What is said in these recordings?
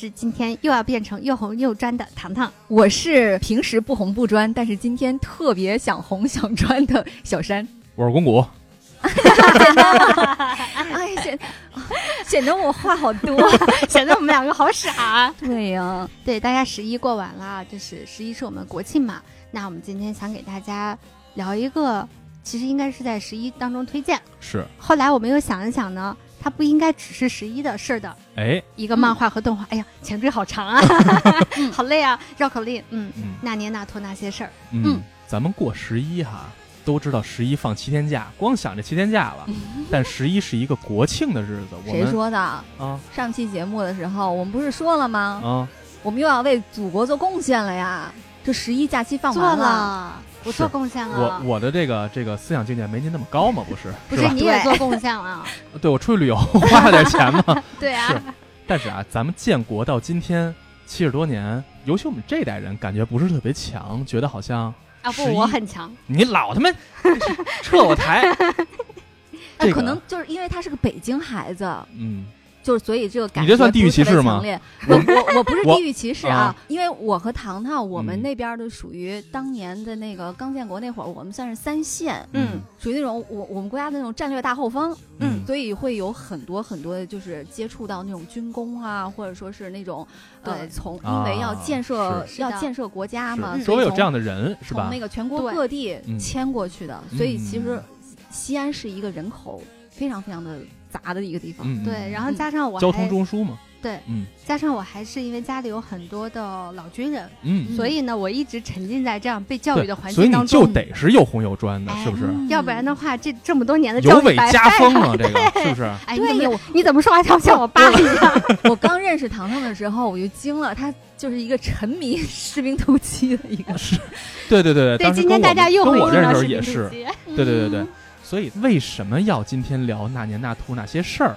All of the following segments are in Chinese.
是今天又要变成又红又专的糖糖。我是平时不红不专，但是今天特别想红想专的小山。我是公谷，哎，显显得我话好多。显得我们两个好傻。对呀、对，大家十一过完了，就是十一是我们国庆嘛。那我们今天想给大家聊一个，其实应该是在十一当中推荐。是后来我们又想一想呢，它不应该只是十一的事儿的哎，一个漫画和动画。哎呀，前缀好长啊，好累啊，绕口令。嗯，嗯那年那托那些事儿。嗯嗯，咱们过十一哈，都知道十一放七天假，光想着七天假了。但十一是一个国庆的日子，我们谁说的？啊上期节目的时候，我们不是说了吗？啊，我们又要为祖国做贡献了呀！这十一假期放做完了，不做贡献我了。我的这个这个思想境界没您那么高嘛，不是？不是你也做贡献了？对我出去旅游 花了点钱嘛。对啊是，但是啊，咱们建国到今天七十多年，尤其我们这代人感觉不是特别强，觉得好像啊不，我很强。你老他妈撤我台。哎，这个可能就是因为他是个北京孩子，嗯，就是所以这个感觉你这算地域不是特别歧视吗？强烈。我 我我不是地域歧视啊啊，因为我和糖糖我们嗯。那边的属于当年的那个刚建国那会儿，我们算是三线，嗯。属于那种我我们国家的那种战略大后方，嗯。所以会有很多很多就是接触到那种军工啊，或者说是那种呃从啊因为要建设要建设国家嘛，所以从周围有这样的人是吧？从那？个全国各地嗯。迁过去的，所以其实嗯。西安是一个人口非常非常的杂的一个地方。嗯，对，然后嗯加上我交通中枢嘛。对，嗯加上我还是因为家里有很多的老军人，嗯，所以呢，我一直沉浸在这样被教育的环所以你境当中。就得是又红又专的，哎是不是？嗯要不然的话，这这么多年的教育白家风。啊，这个 是不是？哎，你你怎么说话像像我爸一样？我刚认识糖糖的时候，我就惊了，他就是一个沉迷士兵突击的一个。对对对对，对今天大家又回应跟我认识到士兵突击对对对对。所以为什么要今天聊那年那兔那些事儿？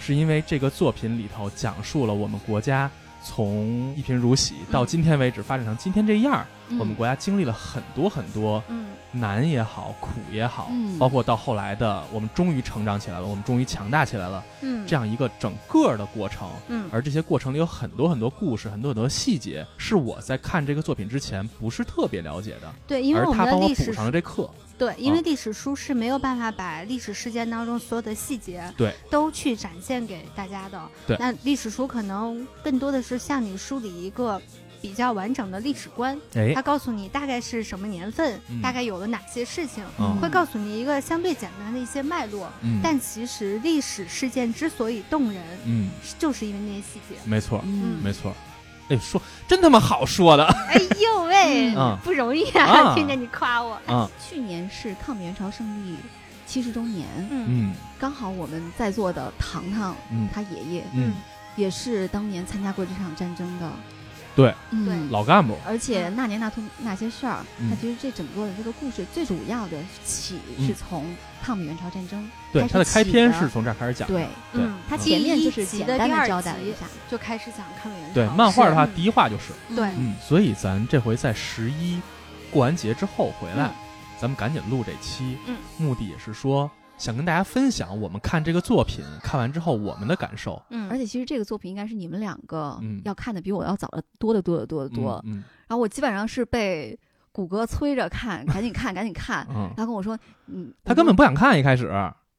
是因为这个作品里头讲述了我们国家从一贫如洗到今天为止发展成今天这样儿，我们国家经历了很多很多嗯难也好，苦也好，嗯包括到后来的我们终于成长起来了，我们终于强大起来了，嗯，这样一个整个的过程。嗯而这些过程里有很多很多故事，很多很多细节，是我在看这个作品之前不是特别了解的，对，因为我们他帮我补的历史上了这课。对，因为啊历史书是没有办法把历史事件当中所有的细节对都去展现给大家的。对那历史书可能更多的是向你梳理一个比较完整的历史观，哎。它，告诉你大概是什么年份，嗯。大概有了哪些事情，嗯会告诉你一个相对简单的一些脉络。嗯。但其实历史事件之所以动人，嗯，就是因为那些细节。没错，嗯。没错。哎，说真他妈好说的。哎呦喂，嗯。不容易啊啊！听见你夸我，啊，去年是抗美援朝胜利七十周年，嗯嗯。刚好我们在座的糖糖，嗯。他爷爷嗯，也是当年参加过这场战争的。对，嗯。对老干部，而且那年那通那些事儿，嗯。它其实这整个的这个故事最主要的起嗯。是从抗美援朝战争对，他的开篇是从这儿开始讲的。对，对嗯，它嗯。第前面就是简单的交代了一下。就开始讲抗美援朝。对，漫画的话，第一话就是，对。嗯，所以咱这回在十一过完节之后回来，嗯。咱们赶紧录这期，嗯，目的也是说想跟大家分享我们看这个作品看完之后我们的感受。嗯，而且其实这个作品应该是你们两个嗯要看的比我要早的多得多得多得多。嗯然后我基本上是被谷歌催着看，赶紧看，赶紧看。嗯嗯，他跟我说，嗯，他根本不想看一开始，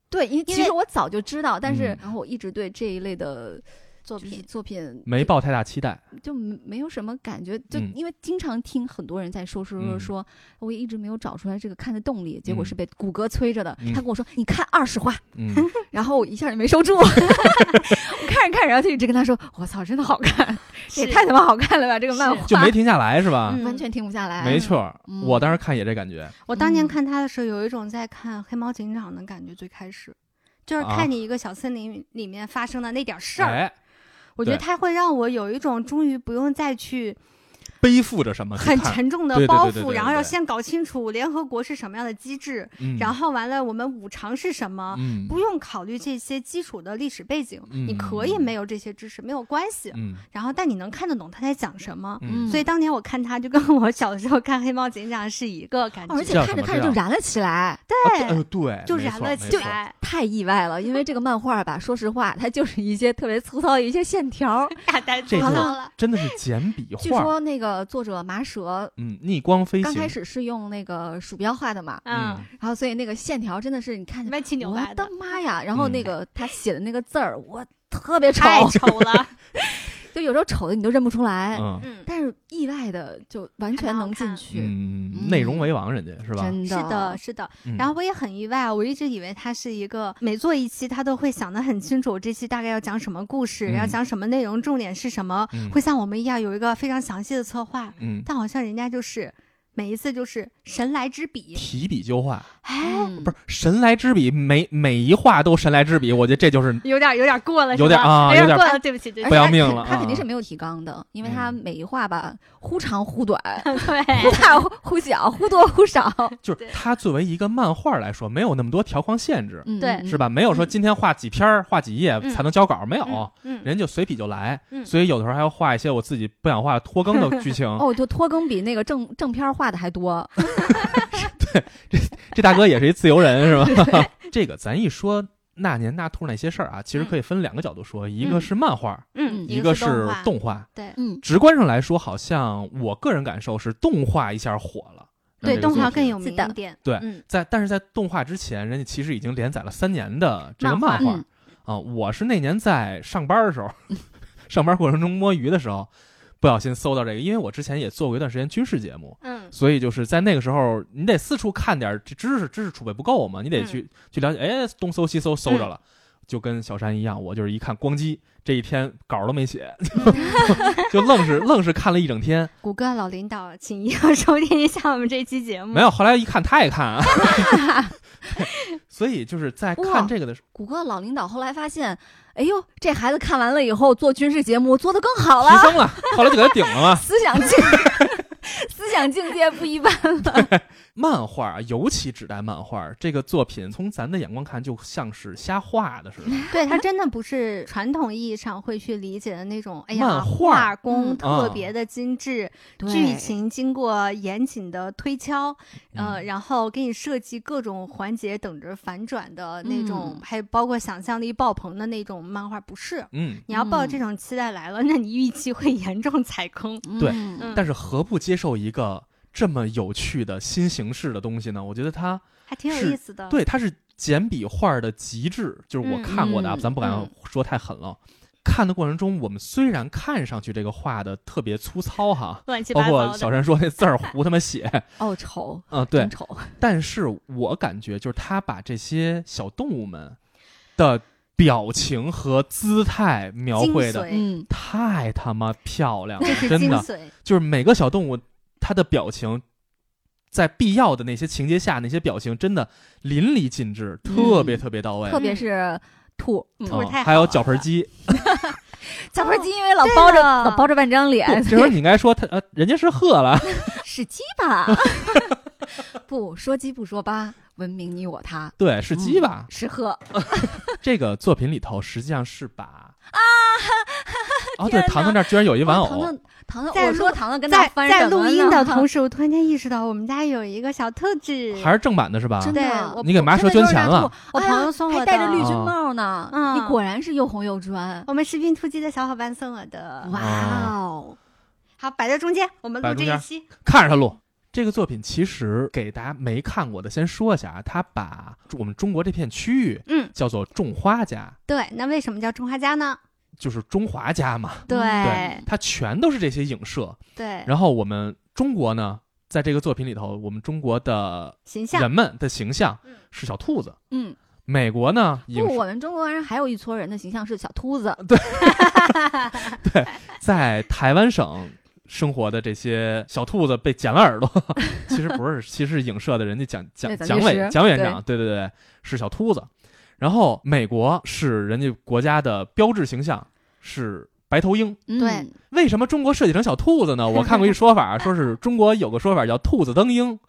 对，因为因为其实我早就知道，但是嗯然后我一直对这一类的就是作品作品没抱太大期待。就没没有什么感觉，就嗯因为经常听很多人在说说说嗯说，我一直没有找出来这个看的动力，结果嗯是被谷歌催着的。嗯他跟我说你看二十话，嗯，然后我一下就没收住，我看着看着，然后就一直跟他说，我操，真的好看，这也太他妈好看了吧，这个漫画就没停下来是吧？嗯完全停不下来。没错，嗯我当时看也这感觉。我当年嗯看他的时候，有一种在看黑猫警长的感觉。最开始就是啊看你一个小森林里面发生的那点事儿，哎，我觉得对。它会让我有一种终于不用再去背负着什么很，沉重的包袱，然后要先搞清楚联合国是什么样的机制，嗯然后完了我们五常是什么。嗯不用考虑这些基础的历史背景，嗯你可以没有这些知识，没有关系。嗯然后，但你能看得懂他在讲什么。嗯，所以当年我看他，就跟我小的时候看《黑猫警长》是一个感觉，而且看着看着就燃了起来，对，呃对，就燃了起来，太意外了。因为这个漫画吧，说实话，它就是一些特别粗糙的一些线条。这就粗糙了。真的是简笔画据，说那个作者麻蛇嗯，逆光飞行，刚开始是用那个鼠标画的嘛，嗯，然后所以那个线条真的是你看着，歪七扭我八的妈呀！然后嗯那个他写的那个字儿，我特别丑，太丑了。就有时候丑的你都认不出来，但是意外的就完全能进去，内容为王，人家是吧？真是的，是的。嗯。然后我也很意外啊，我一直以为他是一个每做一期他都会想得很清楚，这期大概要讲什么故事，嗯。要讲什么内容，重点是什么，嗯。会像我们一样有一个非常详细的策划。嗯，但好像人家就是每一次就是神来之笔，提笔就画，哎，嗯不是神来之笔，每每一画都神来之笔，我觉得这就是有点有点过了，有点啊有点过了，对不起，对不起，不要命了啊他肯定是没有提纲的，因为他嗯每一画吧忽长忽短，忽，大忽小，忽多忽少，就是对它作为一个漫画来说，没有那么多条框限制，嗯对是？吧？没有说今天画几篇、画几页嗯才能交稿，没有，嗯，人就随笔就来。嗯所以有的时候还要画一些我自己不想画拖更的剧情。哦，就拖更比那个正正片画的还多，对这这大哥也是一自由人，是吧？这个咱一说那年那兔那些事儿啊，其实可以分两个角度说，一个是漫画，嗯，一个是动画，对。嗯，直观上来说，好像我个人感受是动画一下火了。对，动画更有名一点，对嗯。在，但是在动画之前，人家其实已经连载了三年的这个漫画。啊。我是那年在上班的时候，上班过程中摸鱼的时候，不小心搜到这个，因为我之前也做过一段时间军事节目，嗯所以就是在那个时候，你得四处看点儿这知识，知识储备不够嘛，你得嗯去、去了解，哎，东搜西搜，搜着了。就跟小山一样，我就是一看光机，这一天稿都没写，就愣是愣是看了一整天。谷歌老领导，请一定收听一下我们这期节目。没有，后来一看他也看啊，所以就是在看这个的时候谷歌老领导后来发现，哎呦，这孩子看完了以后做军事节目做得更好了，提，升了，后来就给他顶了嘛。思想境 思想境界不一般了。漫画啊，尤其指代漫画这个作品，从咱的眼光看，就像是瞎画的似的。对，它真的不是传统意义上会去理解的那种，哎呀，漫画画工嗯特别的精致，剧情经过严谨的推敲，呃，嗯然后给你设计各种环节等着反转的那种，嗯还包括想象力爆棚的那种漫画，不是。嗯，你要抱嗯这种期待来了，那你预期会严重踩坑。对但是何不接受一个这么有趣的新形式的东西呢？我觉得它还挺有是意思的。，对，它是简笔画的极致，就是我嗯看过的啊，嗯咱不敢嗯说太狠了。看的过程中，我们虽然看上去这个画的特别粗糙哈，乱七包括八糟的。小山说那字儿胡他妈写，哦丑，嗯，对，丑。但是我感觉就是他把这些小动物们的表情和姿态描绘的嗯，太他妈漂亮了真的，就是每个小动物它的表情。在必要的那些情节下，那些表情真的淋漓尽致，特别特别到位。特别是兔，嗯。兔儿太好嗯还有脚盆鸡，脚盆鸡因为老包着老包着半张脸，这时候你应该说他呃，人家是鹤了，是鸡吧？不说鸡不说八，文明你我他，对，是鸡吧？是鹤。这个作品里头实际上是把啊，哦，对，糖糖这儿居然有一玩偶，哦在我说录糖糖跟他在在录音的 同时，我突然间意识到我们家有一个小兔子，还是正版的是吧？真的，你给麻蛇捐钱了，我朋友送我的，还戴着绿军哦帽呢。嗯你果然是又红又专。我们士兵突击的小伙伴送我的。哇哦，好，摆在中间，我们录这一期。看着他录。这个作品其实给大家没看过的先说一下啊，他把我们中国这片区域嗯，叫做种花家，对，那为什么叫种花家呢？就是中华家嘛，对。对，它全都是这些影射。对，然后我们中国呢，在这个作品里头，我们中国的形象。人们的形象嗯。是小兔子，嗯，美国呢影不，我们中国人还有一撮人的形象是小秃子。对，对在台湾省生活的这些小兔子被剪了耳朵，其实不是，其实是影射的人家蒋蒋蒋蒋委蒋委员长，对。对对，是小秃子。然后美国是人家国家的标志形象是白头鹰。嗯对为什么中国设计成小兔子呢？我看过一说法，说是中国有个说法叫“兔子蹬鹰”，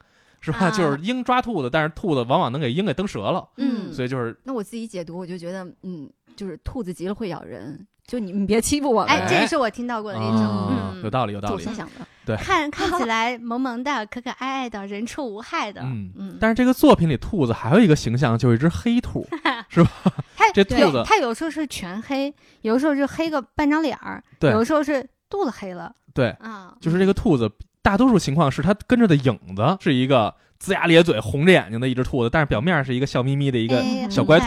是吧？啊就是鹰抓兔子，但是兔子往往能给鹰给蹬折了，嗯所以就是那我自己解读，我就觉得，嗯，就是兔子急了会咬人，就你们别欺负我。哎，这也是我听到过的一种，有道理，有道理我瞎。想的，看 看起来萌萌的、可可爱爱的、人畜无害的，嗯嗯，但是这个作品里兔子还有一个形象，就是一只黑兔，它这兔子它有时候是全黑，有时候是黑个半张脸儿，对。有时候是肚子黑了对，啊，就是这个兔子，大多数情况是它跟着的影子是一个龇牙咧嘴、红着眼睛的一只兔子，但是表面是一个笑眯眯的一个哎小乖兔。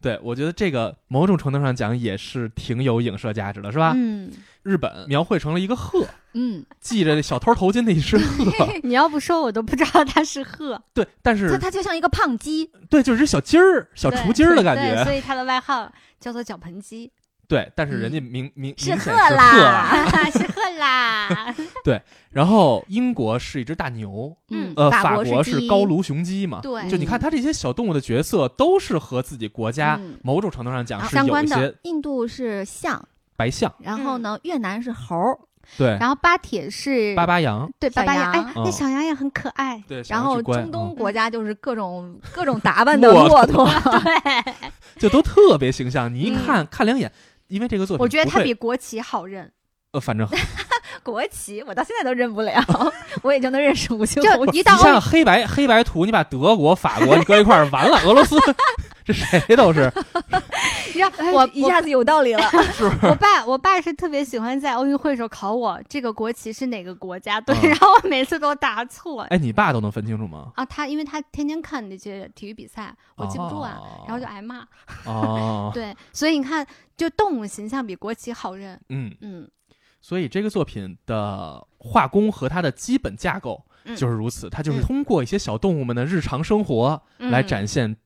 对，我觉得这个某种程度上讲也是挺有影射价值的，是吧？嗯，日本描绘成了一个鹤，嗯，系着小偷头巾的一只鹤，你要不说我都不知道它是鹤，对，但是它它就像一个胖鸡，对，就是只小鸡儿、小雏鸡儿的感觉，所，以它的外号叫做脚盆鸡，对，但是人家明明 是鹤啦。是鹤啦，对然后英国是一只大牛，嗯呃，法法国是高卢雄鸡嘛，对，就你看它这些小动物的角色都是和自己国家嗯。某种程度上讲啊是相关的有一些印度是象，白象，然后呢，越南是猴儿，对，然后巴铁是巴巴羊，对巴巴羊，哎，嗯。那小羊也很可爱，对，然后中东嗯。国家就是各种 各种打扮的骆骆驼，对，就都特别形象，你一嗯。看看两眼，因为这个作品我觉得它比国旗好认，呃，反正。国旗我到现在都认不了，我也就能认识五星就红旗你一到像黑白黑白图，你把德国、法国你搁一块儿，完了，俄罗斯这谁都是，你知道哎我一下子有道理了，是不是？我爸，我爸是特别喜欢在奥运会时候考我这个国旗是哪个国家队，嗯然后我每次都答错。哎，你爸都能分清楚吗？啊，他因为他天天看那些体育比赛，我记不住啊，哦然后就挨骂。哦，对，所以你看，就动物形象比国旗好认。嗯，嗯，所以这个作品的画工和它的基本架构嗯就是如此，它就是嗯通过一些小动物们的日常生活来嗯展现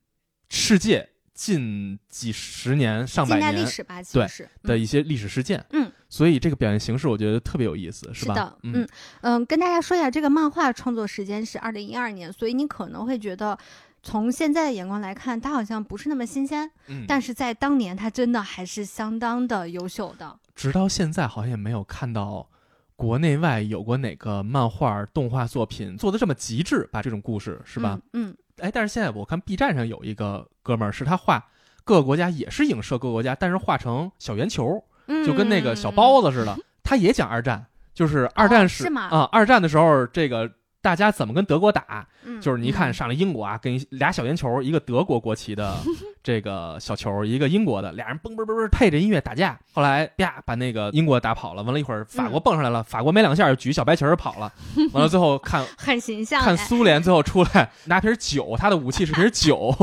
世界近几十年、上百近代历史吧，其对的一些历史事件。嗯，所以这个表现形式我觉得特别有意思，吧？是的，嗯嗯嗯，跟大家说一下，这个漫画创作时间是二零一二年，所以你可能会觉得。从现在的眼光来看，它好像不是那么新鲜，嗯，但是在当年，它真的还是相当的优秀的。直到现在好像也没有看到国内外有过哪个漫画动画作品做的这么极致，把这种故事是吧？嗯？嗯，哎，但是现在我看 B 站上有一个哥们儿，是他画各个国家，也是影射各个国家，但是画成小圆球，嗯就跟那个小包子似的。他也讲二战，就是二战时是吗啊、二战的时候这个。大家怎么跟德国打？嗯就是你一看嗯上来英国啊，跟俩小圆球，一个德国国旗的 这个小球，一个英国的，俩人嘣嘣嘣嘣配着音乐打架。后来啪把那个英国打跑了，完了一会儿法国蹦上来了，法国没两下就举小白旗儿跑了。完了最后看 很形象看哎，苏联最后出来拿瓶酒，他的武器是瓶酒，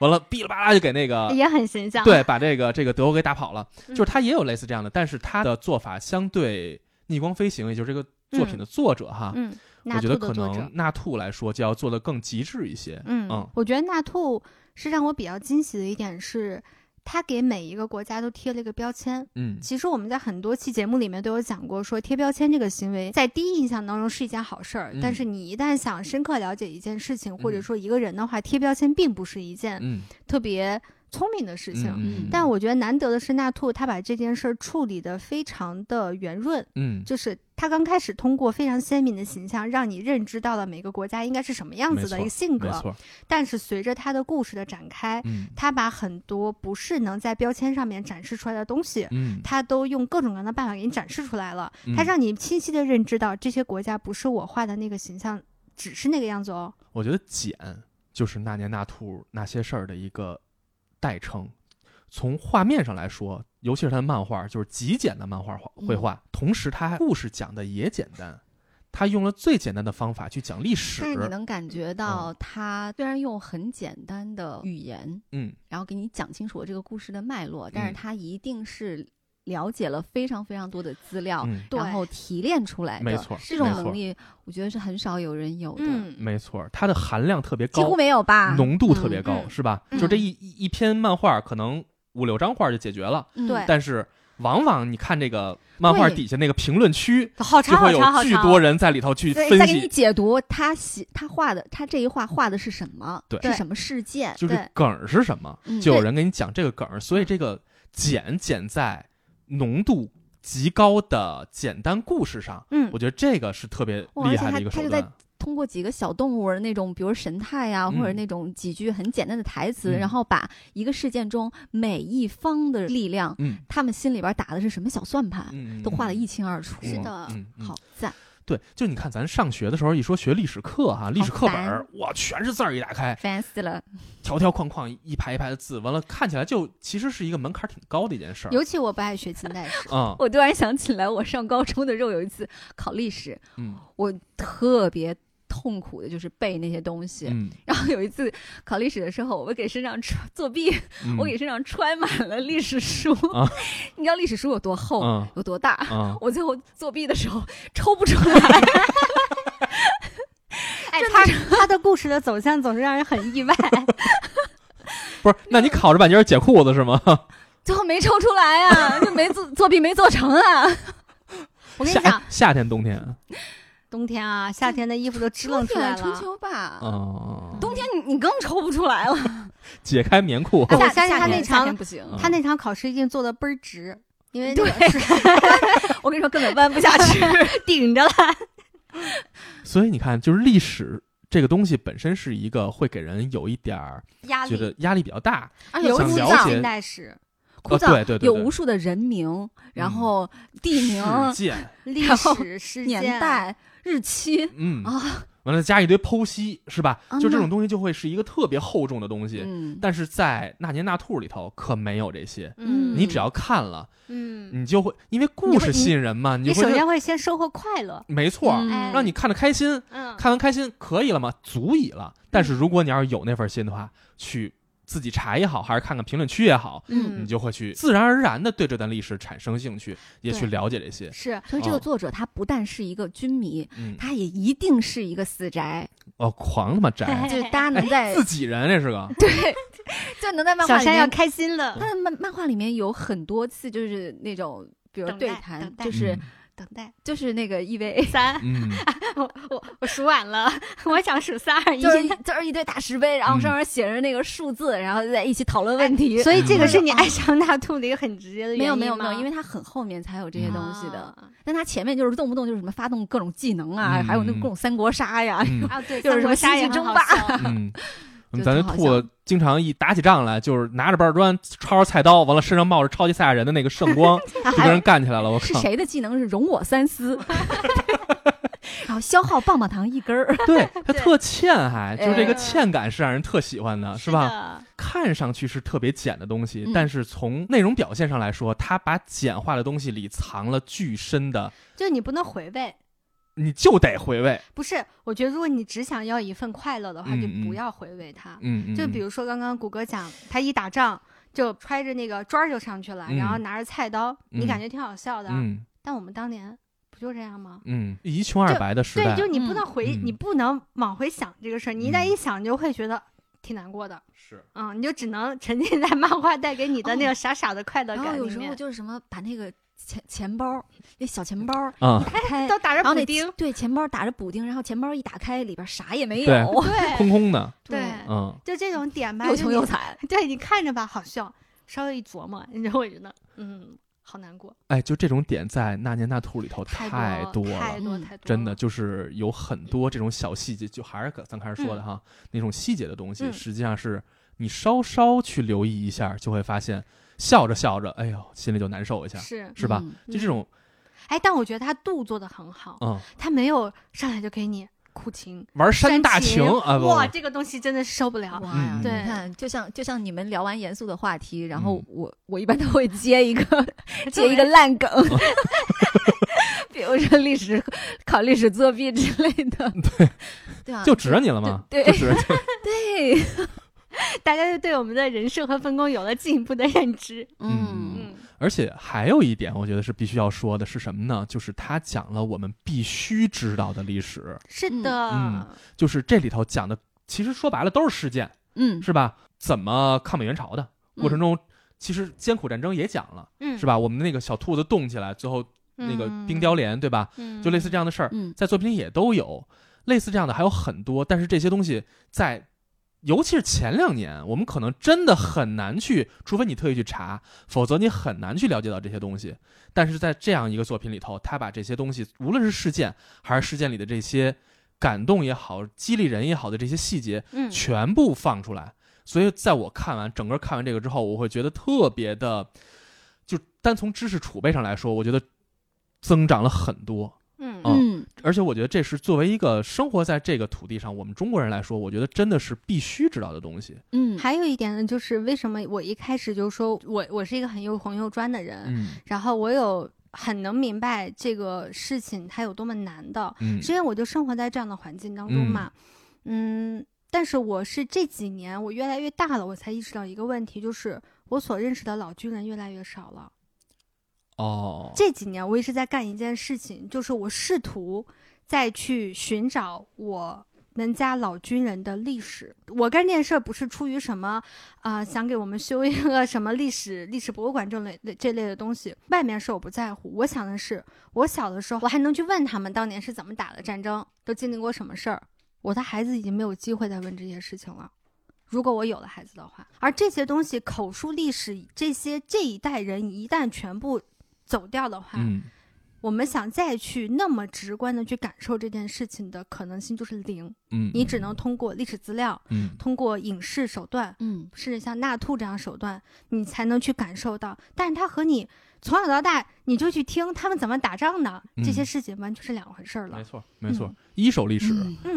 完了哔哩吧啦就给那个也很形象。对把这个这个德国给打跑了。嗯就是他也有类似这样的，但是他的做法相对逆光飞行，也就是这个作品的作者哈，嗯，我觉得可能纳兔来说就要做的更极致一些。嗯，嗯。我觉得纳兔是让我比较惊喜的一点是，他给每一个国家都贴了一个标签。嗯。其实我们在很多期节目里面都有讲过，说贴标签这个行为在第一印象当中是一件好事儿，嗯。但是你一旦想深刻了解一件事情，或者嗯。说一个人的话，贴标签并不是一件嗯。特别聪明的事情。嗯，但我觉得难得的是纳兔，他把这件事儿处理得非常的圆润，嗯就是他刚开始通过非常鲜明的形象，让你认知到了每个国家应该是什么样子的一个性格。但是随着他的故事的展开，嗯他把很多不是能在标签上面展示出来的东西，嗯，他都用各种各样的办法给你展示出来了。嗯他让你清晰的认知到这些国家不是我画的那个形象，只是那个样子哦。我觉得简就是那年那兔那些事儿的一个代称。从画面上来说，尤其是他的漫画，就是极简的漫画画绘画，同时他故事讲的也简单，他用了最简单的方法去讲历史但。是你能感觉到，他虽然用很简单的语言，嗯，然后给你讲清楚这个故事的脉络，但是嗯他一定是了解了非常非常多的资料，嗯然后提炼出来的。没错这种能力，我觉得是很少有人有的，嗯，没错，它的含量特别高几乎，没有吧？浓度特别嗯高，嗯是吧？嗯就这一一一篇漫画，可能五六张画就解决了，嗯对但是往往你看这个漫画底下那个评论区，就会有巨。多人在里头去分析再给你，解读他写他画的，他这一画画的是什么？对是什么事件？就是梗儿是什么，嗯就有人给你讲这个梗儿，所以这个简简在浓度极高的简单故事上，嗯。我觉得这个是特别厉害的一个手哇而且他他就在段。通过几个小动物那种，比如神态呀、或者嗯那种几句很简单的台词，嗯。然后把一个事件中每一方的力量，嗯。他们心里边打的是什么小算盘，嗯，都画得一清二楚。是的。嗯嗯。好赞，对，就你看咱上学的时候，一说学历史课哈，历史课本儿哇，全是字儿，一打开，烦死了！条条框框，一排一排的字，完了看起来就其实是一个门槛儿挺高的一件事儿。尤其我不爱学近代史，啊，我突然想起来，我上高中的时候有一次考历史，嗯我特别痛苦的就是背那些东西。嗯，然后有一次考历史的时候，我给身上穿作弊，嗯我给身上揣满了历史书。啊 你知道历史书有多厚，嗯有多大？啊，我最后作弊的时候抽不出来，哎，他 他的故事的走向总是让人很意外。不是，那你考着半截解裤子是吗？最后没抽出来啊、就没作作弊没做成啊。夏我跟你讲，夏天冬天，冬天啊，夏天的衣服都支棱出来春了。秋吧，哦，冬天你你更抽不出来了。解开棉裤，哎我夏夏天相信他那场不行，他那场考试一定做的倍儿直，因为那对。我跟你说根本弯不下去。顶着了。所以你看，就是历史这个东西本身是一个会给人有一点儿压力，觉得压力比较大，而且尤想了其是解近代史、枯燥，哦对对对。有无数的人名，然后地名、事件，历然后史事年件，代、日期嗯，啊，完了加一堆剖析，是吧？啊。就这种东西就会是一个特别厚重的东西。嗯，但是在《那年那兔》里头可没有这些，嗯，你只要看了，嗯，你就会因为故事吸引人嘛，你你就会首先会先收获快乐，没错，让你看得开心，嗯，看完开心可以了吗？足以了。但是如果你要是有那份心的话，去自己查也好，还是看看评论区也好，嗯。你就会去自然而然的对这段历史产生兴趣，也去了解这些。是所以这个哦作者他不但是一个军迷，嗯，他也一定是一个死宅，哦，狂他妈宅，就是大家能在自己人这是个，对，就能在漫画小山要，开心了，他的漫漫画里面有很多次就是那种，比如对谈就是等待。就是那个 EVA。三，我我我数晚了，我想数三二一，就是一就是一堆大石碑，然后嗯。上面写着那个数字，然后在一起讨论问题。所以这个是你嗯。爱上大兔的一个很直接的原因没有没有没有，因为它很后面才有这些东西的。啊。但它前面就是动不动就是什么发动各种技能啊，嗯。还有那各种三国杀呀，嗯。啊，对，就是什么杀际争霸笑嗯，咱这挺好笑兔子经常一打起仗来，就是拿着板砖抄着菜刀，完了身上冒着超级赛亚人的那个圣光，就跟人干起来了。我是！谁的技能是容我三思，然后消耗棒棒糖一根儿。对他特欠还，就是这个哎欠感是让人特喜欢的，是吧？的？看上去是特别简的东西，嗯但是从内容表现上来说，他把简化的东西里藏了巨深的，就你不能回味。你就得回味。不是，我觉得如果你只想要一份快乐的话，嗯就嗯不要回味它。嗯嗯，就比如说刚刚谷歌讲，他一打仗就揣着那个砖儿就上去了，嗯然后拿着菜刀，你嗯感觉挺好笑的。嗯但我们当年不就这样吗？嗯，一穷二白的时对，就你不嗯能回，嗯你不能往回想这个事儿，你一旦嗯一想，你就会觉得挺难过的。是嗯，你就只能沉浸在漫画带给你的那哦个傻傻的快乐感然后有时候。就是什么把那个钱钱包那小钱包啊，打开，都打着补丁，对钱包打着补丁，然后钱包一打开里边啥也没有，对空空的，对，嗯，就这种点吧，又穷又惨。对你看着吧好笑，稍微一琢磨，你就会觉得嗯，好难过，哎，就这种点在《那年那兔》里头太多了，嗯太多太多，真的。就是有很多这种小细节，就还是咱开始说的哈，那种细节的东西，嗯实际上是你稍稍去留意一下，就会发现，笑着笑着，哎呦，心里就难受一下，是，是吧？嗯就这种，哎，但我觉得他度做的很好，嗯，他没有上来就给你苦情、玩山大情啊，哇，这个东西真的是受不了。哇呀，嗯对你看，就像就像你们聊完严肃的话题，然后嗯我我一般都会接一个 接一个烂梗，比如说历史考历史作弊之类的，对对啊，就指着你了吗？对就指着你，对，大家就对我们的人设和分工有了进一步的认知。嗯嗯，而且还有一点，我觉得是必须要说的是什么呢？就是他讲了我们必须知道的历史，是的，嗯就是这里头讲的，其实说白了都是事件，嗯是吧？怎么抗美援朝的过程中，其实艰苦战争也讲了，嗯，是吧？我们那个小兔子冻起来，最后那个冰雕连，对吧？嗯，就类似这样的事儿，嗯在作品里也都有，类似这样的还有很多。但是这些东西在尤其是前两年，我们可能真的很难去，除非你特意去查，否则你很难去了解到这些东西。但是在这样一个作品里头，他把这些东西，无论是事件还是事件里的这些感动也好、激励人也好的这些细节，嗯，全部放出来。所以在我看完整个看完这个之后，我会觉得特别的，就单从知识储备上来说，我觉得增长了很多。嗯嗯而且我觉得这是作为一个生活在这个土地上我们中国人来说，我觉得真的是必须知道的东西。嗯，还有一点呢，就是为什么我一开始就说我我是一个很又红又专的人，嗯然后我有很能明白这个事情它有多么难的，嗯是因为我就生活在这样的环境当中嘛，嗯但是我是这几年我越来越大了，我才意识到一个问题，就是我所认识的老军人越来越少了。哦，这几年我一直在干一件事情，就是我试图再去寻找我们家老军人的历史。我干这件事儿不是出于什么啊、想给我们修一个什么历史历史博物馆这类这类的东西，外面事我不在乎。我想的是，我小的时候我还能去问他们当年是怎么打的战争，都经历过什么事儿。我的孩子已经没有机会再问这些事情了。如果我有了孩子的话，而这些东西口述历史，这些这一代人一旦全部走掉的话，嗯我们想再去那么直观的去感受这件事情的可能性就是零，嗯，你只能通过历史资料，嗯通过影视手段，嗯甚至像纳兔这样手段，你才能去感受到。但是它和你从小到大你就去听他们怎么打仗的、嗯这些事情，完全是两回事儿了没。错没错，一手历史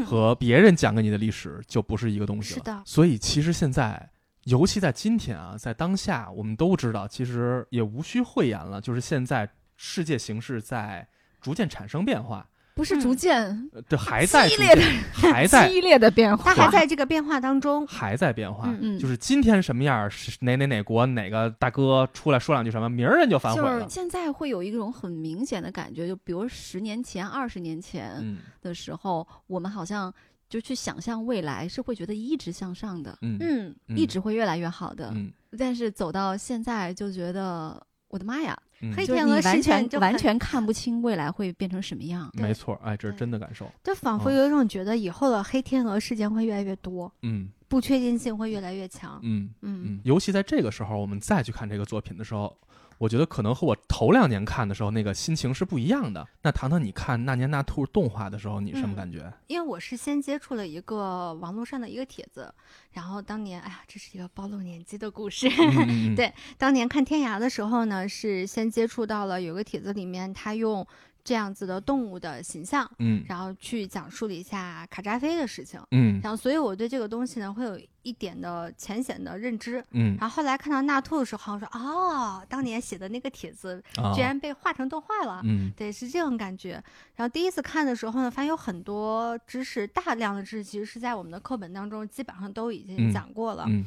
和别人讲给你的历史就不是一个东西了。是的所以其实现在。尤其在今天啊，在当下，我们都知道，其实也无需讳言了，就是现在世界形势在逐渐产生变化，不是逐渐呃这 还在逐激烈的还在激烈的变化，它还在这个变化当中。还在变化。嗯嗯，就是今天什么样儿，是哪哪哪国哪个大哥出来说两句什么，明儿人就反悔了。就是现在会有一种很明显的感觉，就比如十年前、二十年前嗯的时候，我们好像就去想象未来是会觉得一直向上的，嗯一直会越来越好的。嗯但是走到现在就觉得，我的妈呀，嗯，黑天鹅完全就完全看不清未来会变成什么样。没错，哎，这是真的感受。就仿佛嗯有一种觉得以后的黑天鹅事件会越来越多，嗯不确定性会越来越强。嗯嗯嗯，尤其在这个时候，我们再去看这个作品的时候，我觉得可能和我头两年看的时候那个心情是不一样的。那糖糖，你看《那年那兔》动画的时候，你什么嗯感觉？因为我是先接触了一个网络上的一个帖子，然后当年，哎呀，这是一个暴露年纪的故事。对当年看天涯的时候呢，是先接触到了有个帖子里面，他用这样子的动物的形象，嗯然后去讲述了一下卡扎菲的事情。嗯然后，所以我对这个东西呢，会有一点的浅显的认知。嗯然后后来看到纳兔的时候，我说哦，当年写的那个帖子啊居然被画成动画了。嗯对，是这种感觉。然后第一次看的时候呢，发现有很多知识，大量的知识其实是在我们的课本当中基本上都已经嗯讲过了。嗯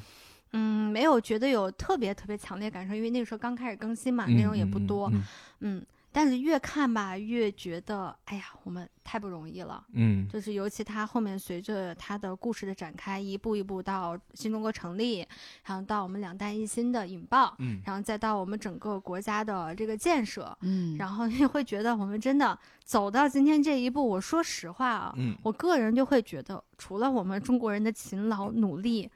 嗯，没有觉得有特别特别强烈感受，因为那个时候刚开始更新嘛，嗯内容也不多。嗯嗯，但是越看吧，越觉得，哎呀，我们太不容易了。嗯就是尤其他后面随着他的故事的展开，一步一步到新中国成立，然后到我们两弹一星的引爆，嗯然后再到我们整个国家的这个建设，嗯，然后你会觉得我们真的走到今天这一步。我说实话啊，嗯我个人就会觉得，除了我们中国人的勤劳努力、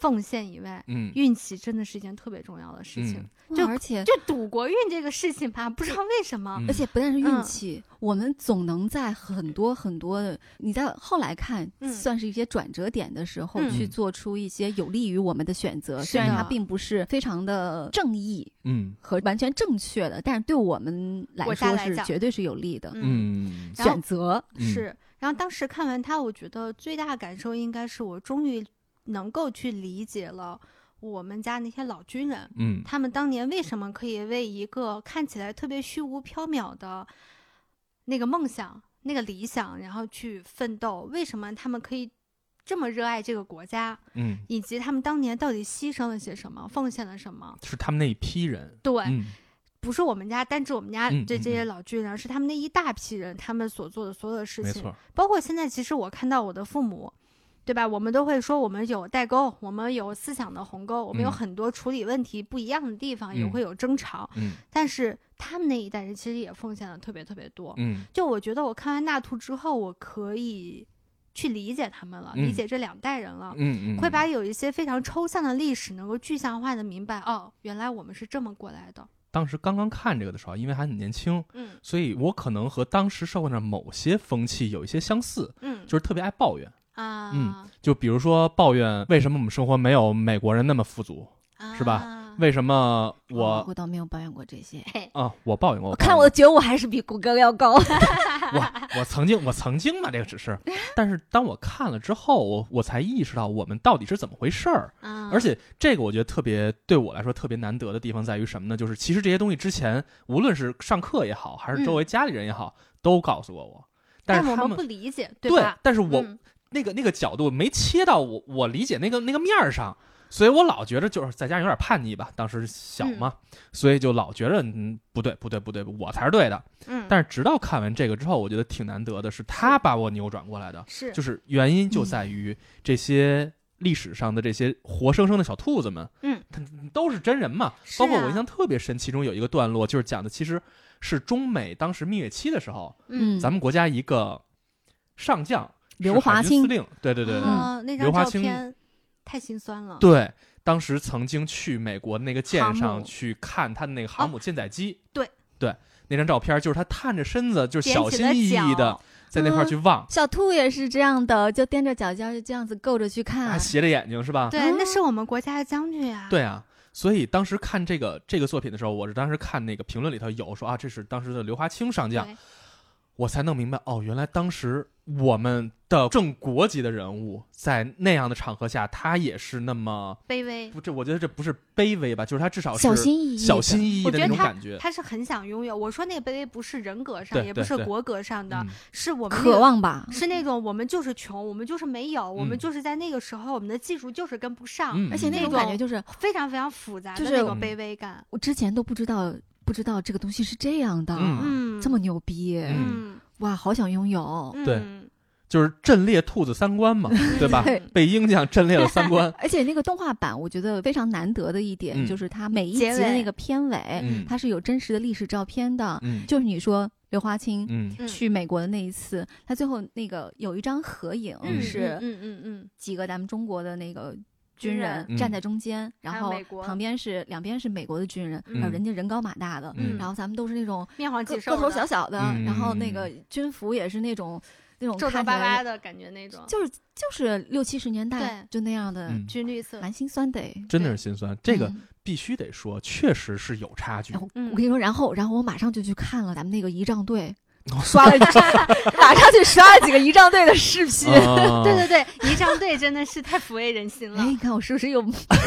奉献以外，嗯运气真的是一件特别重要的事情。嗯就而且就赌国运这个事情吧，不知道为什么，嗯而且不但是运嗯气，我们总能在很多很多的你在后来看，嗯算是一些转折点的时候，嗯去做出一些有利于我们的选择。是虽然它并不是非常的正义嗯和完全正确的，但是对我们来说是绝对是有利的嗯选择。嗯是。然后当时看完它，我觉得最大的感受应该是我终于能够去理解了我们家那些老军人，嗯他们当年为什么可以为一个看起来特别虚无缥缈的那个梦想、那个理想，然后去奋斗？为什么他们可以这么热爱这个国家？嗯，以及他们当年到底牺牲了些什么，奉献了什么？是他们那一批人。对，嗯不是我们家单指我们家这这些嗯老军人，是他们那一大批人，他们所做的所有的事情，没错。包括现在，其实我看到我的父母，对吧？我们都会说我们有代沟，我们有思想的鸿沟，我们有嗯很多处理问题不一样的地方，也嗯会有争吵。嗯但是他们那一代人其实也奉献了特别特别多。嗯就我觉得我看完《纳兔》之后，我可以去理解他们了，嗯理解这两代人了。嗯嗯，会把有一些非常抽象的历史能够具象化的明白，哦，原来我们是这么过来的。当时刚刚看这个的时候，因为还很年轻，嗯所以我可能和当时社会上某些风气有一些相似，嗯，就是特别爱抱怨。啊，嗯就比如说抱怨为什么我们生活没有美国人那么富足，是吧啊为什么我哦我倒没有抱怨过这些。嘿 啊我抱怨过，我看我的觉悟还是比谷歌要高。我我曾经我曾经嘛，这个只是，但是当我看了之后，我我才意识到我们到底是怎么回事儿。啊，而且这个我觉得特别对我来说特别难得的地方在于什么呢？就是其实这些东西之前无论是上课也好，还是周围家里人也好，都告诉过我，但但我们是他们不理解，对吧？但是我、嗯那个那个角度没切到我我理解那个那个面儿上，所以我老觉得就是再加上有点叛逆吧，当时小嘛，所以就老觉得嗯不对不对不对，我才是对的。嗯，但是直到看完这个之后，我觉得挺难得的，是他把我扭转过来的，是。就是原因就在于这些历史上的这些活生生的小兔子们，嗯，它都是真人嘛。啊包括我印象特别深，其中有一个段落就是讲的其实是中美当时蜜月期的时候，嗯，咱们国家一个上将刘华清司令，对对对对、啊，那张刘华清照片太心酸了。对，当时曾经去美国那个舰上去看他的那个航母舰载机，对对，那张照片就是他探着身子，就是小心翼翼的在那块去望，小兔也是这样的，就踮着脚尖就这样子够着去看还。斜着眼睛是吧？对，那啊是我们国家的将军啊。对啊，所以当时看这个这个作品的时候，我是当时看那个评论里头有说啊，这是当时的刘华清上将，我才弄明白哦，原来当时我们的正国级的人物在那样的场合下，他也是那么卑微。不，这我觉得这不是卑微吧，就是他至少是小心翼翼小心翼翼的那我觉得他种感觉。他是很想拥有。我说那个卑微不是人格上，也不是国格上的，嗯是我们渴望吧？是那种我们就是穷，我们就是没有，我们嗯就是在那个时候我们的技术就是跟不上，嗯，而且那那种种感觉就是非常非常复杂的就是那种嗯卑微感。我之前都不知道，不知道这个东西是这样的，嗯嗯，这么牛逼，嗯，哇，好想拥有。嗯，对就是震裂兔子三观嘛，对吧？对。被鹰将震裂了三观。而且那个动画版，我觉得非常难得的一点、嗯。就是它每一集的那个片尾，嗯。它是有真实的历史照片的。嗯。就是你说刘华清去美国的那一次，他最后那个有一张合影，嗯是嗯嗯嗯几个咱们中国的那个。军军人。站在中间，然后旁边是两边是美国的军人，嗯。然后人家人高马大的，嗯。然后咱们都是那种嗯，面黄个肌瘦，个头小小的，嗯。然后那个军服也是那种那种皱皱巴巴的感觉那种，就是就是六七十年代就那样的，嗯军绿色。蛮心酸的。真的是心酸。这个嗯必须得说，确实是有差距然。后嗯我跟你说，然后然后我马上就去看了咱们那个仪仗队，哦刷了 马上去刷了几个仪仗队的视频。啊 对对对，仪仗队真的是太抚慰人心了哎，。你看我是不是又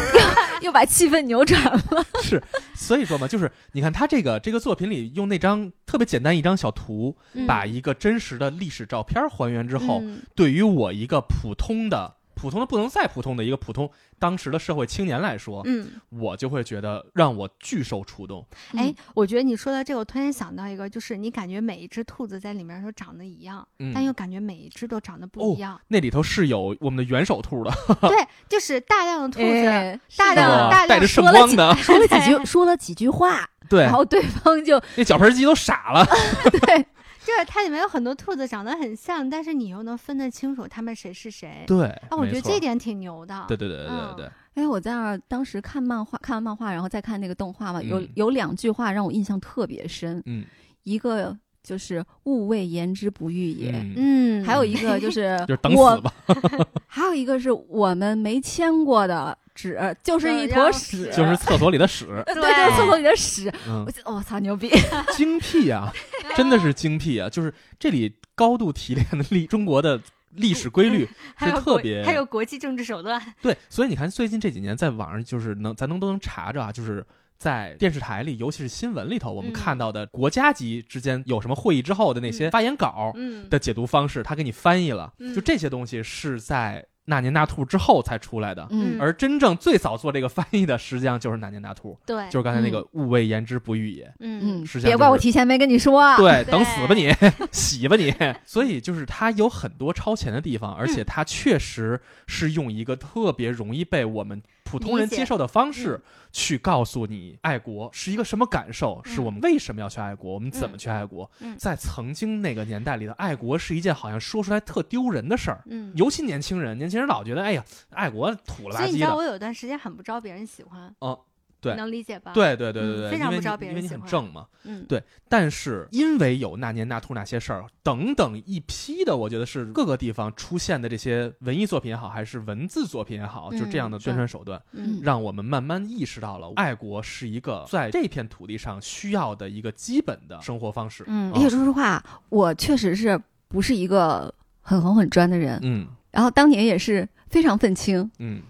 又把气氛扭转了？是，所以说嘛，就是你看他这个这个作品里用那张特别简单一张小图，嗯把一个真实的历史照片还原之后，嗯对于我一个普通的、普通的不能再普通的一个普通当时的社会青年来说，嗯，我就会觉得让我巨受触动。哎，我觉得你说到这个，我突然想到一个，就是你感觉每一只兔子在里面都长得一样，嗯，但又感觉每一只都长得不一样。那里头是有我们的元首兔的，对，就是大量的兔子，哎大量的。量大量带着圣光的，说了几句说了几句话，对。然，后对方就那脚盆鸡都傻了。对。就是它里面有很多兔子长得很像，但是你又能分得清楚它们谁是谁。对，啊，我觉得这点挺牛的。对对对对对嗯因为，我在那儿当时看漫画，看完漫画，然后再看那个动画嘛，有嗯有两句话让我印象特别深，嗯一个就是“勿谓言之不欲也”，嗯，嗯，还有 一个就是就是等我死吧，还有一个是我们没签过的纸，就是一坨屎，嗯就是厕所里的屎，对，就是厕所里的屎。嗯我，觉得我操牛逼！精辟啊，真的是精辟啊！就是这里高度提炼的历中国的历史规律，是特别还有国际政治手段。对，所以你看最近这几年在网上就是能咱能都能查着啊，就是。在电视台里，尤其是新闻里头，我们嗯看到的国家级之间有什么会议之后的那些嗯发言稿嗯，的解读方式，他给你翻译了。嗯就这些东西是在那年那兔之后才出来的。嗯而真正最早做这个翻译的，实际上就是那年那兔，对，就是刚才那个“勿谓言之不欲也”。嗯嗯，实际上别怪我就是提前没跟你说。对，对等死吧你，洗吧你。所以就是它有很多超前的地方，而且它确实是用一个特别容易被我们普通人接受的方式去告诉你爱国是一个什么感受，是我们为什么要去爱国，我们怎么去爱国。嗯。在曾经那个年代里的爱国是一件好像说出来特丢人的事儿。嗯，尤其年轻人，年轻人老觉得，哎呀，爱国土了吧唧的。所以你知道我有段时间很不招别人喜欢，哦，对能理解吧？，对对对对对，嗯非常不招你因为你很正嘛。嗯，对，但是因为有那年那兔那些事儿等等一批的，我觉得是各个地方出现的这些文艺作品也好，还是文字作品也好，就这样的嗯宣传手段，嗯让我们慢慢意识到了爱国是一个在这片土地上需要的一个基本的生活方式。嗯哦而且说实话，我确实是不是一个很红很专的人，嗯然后当年也是非常愤青。嗯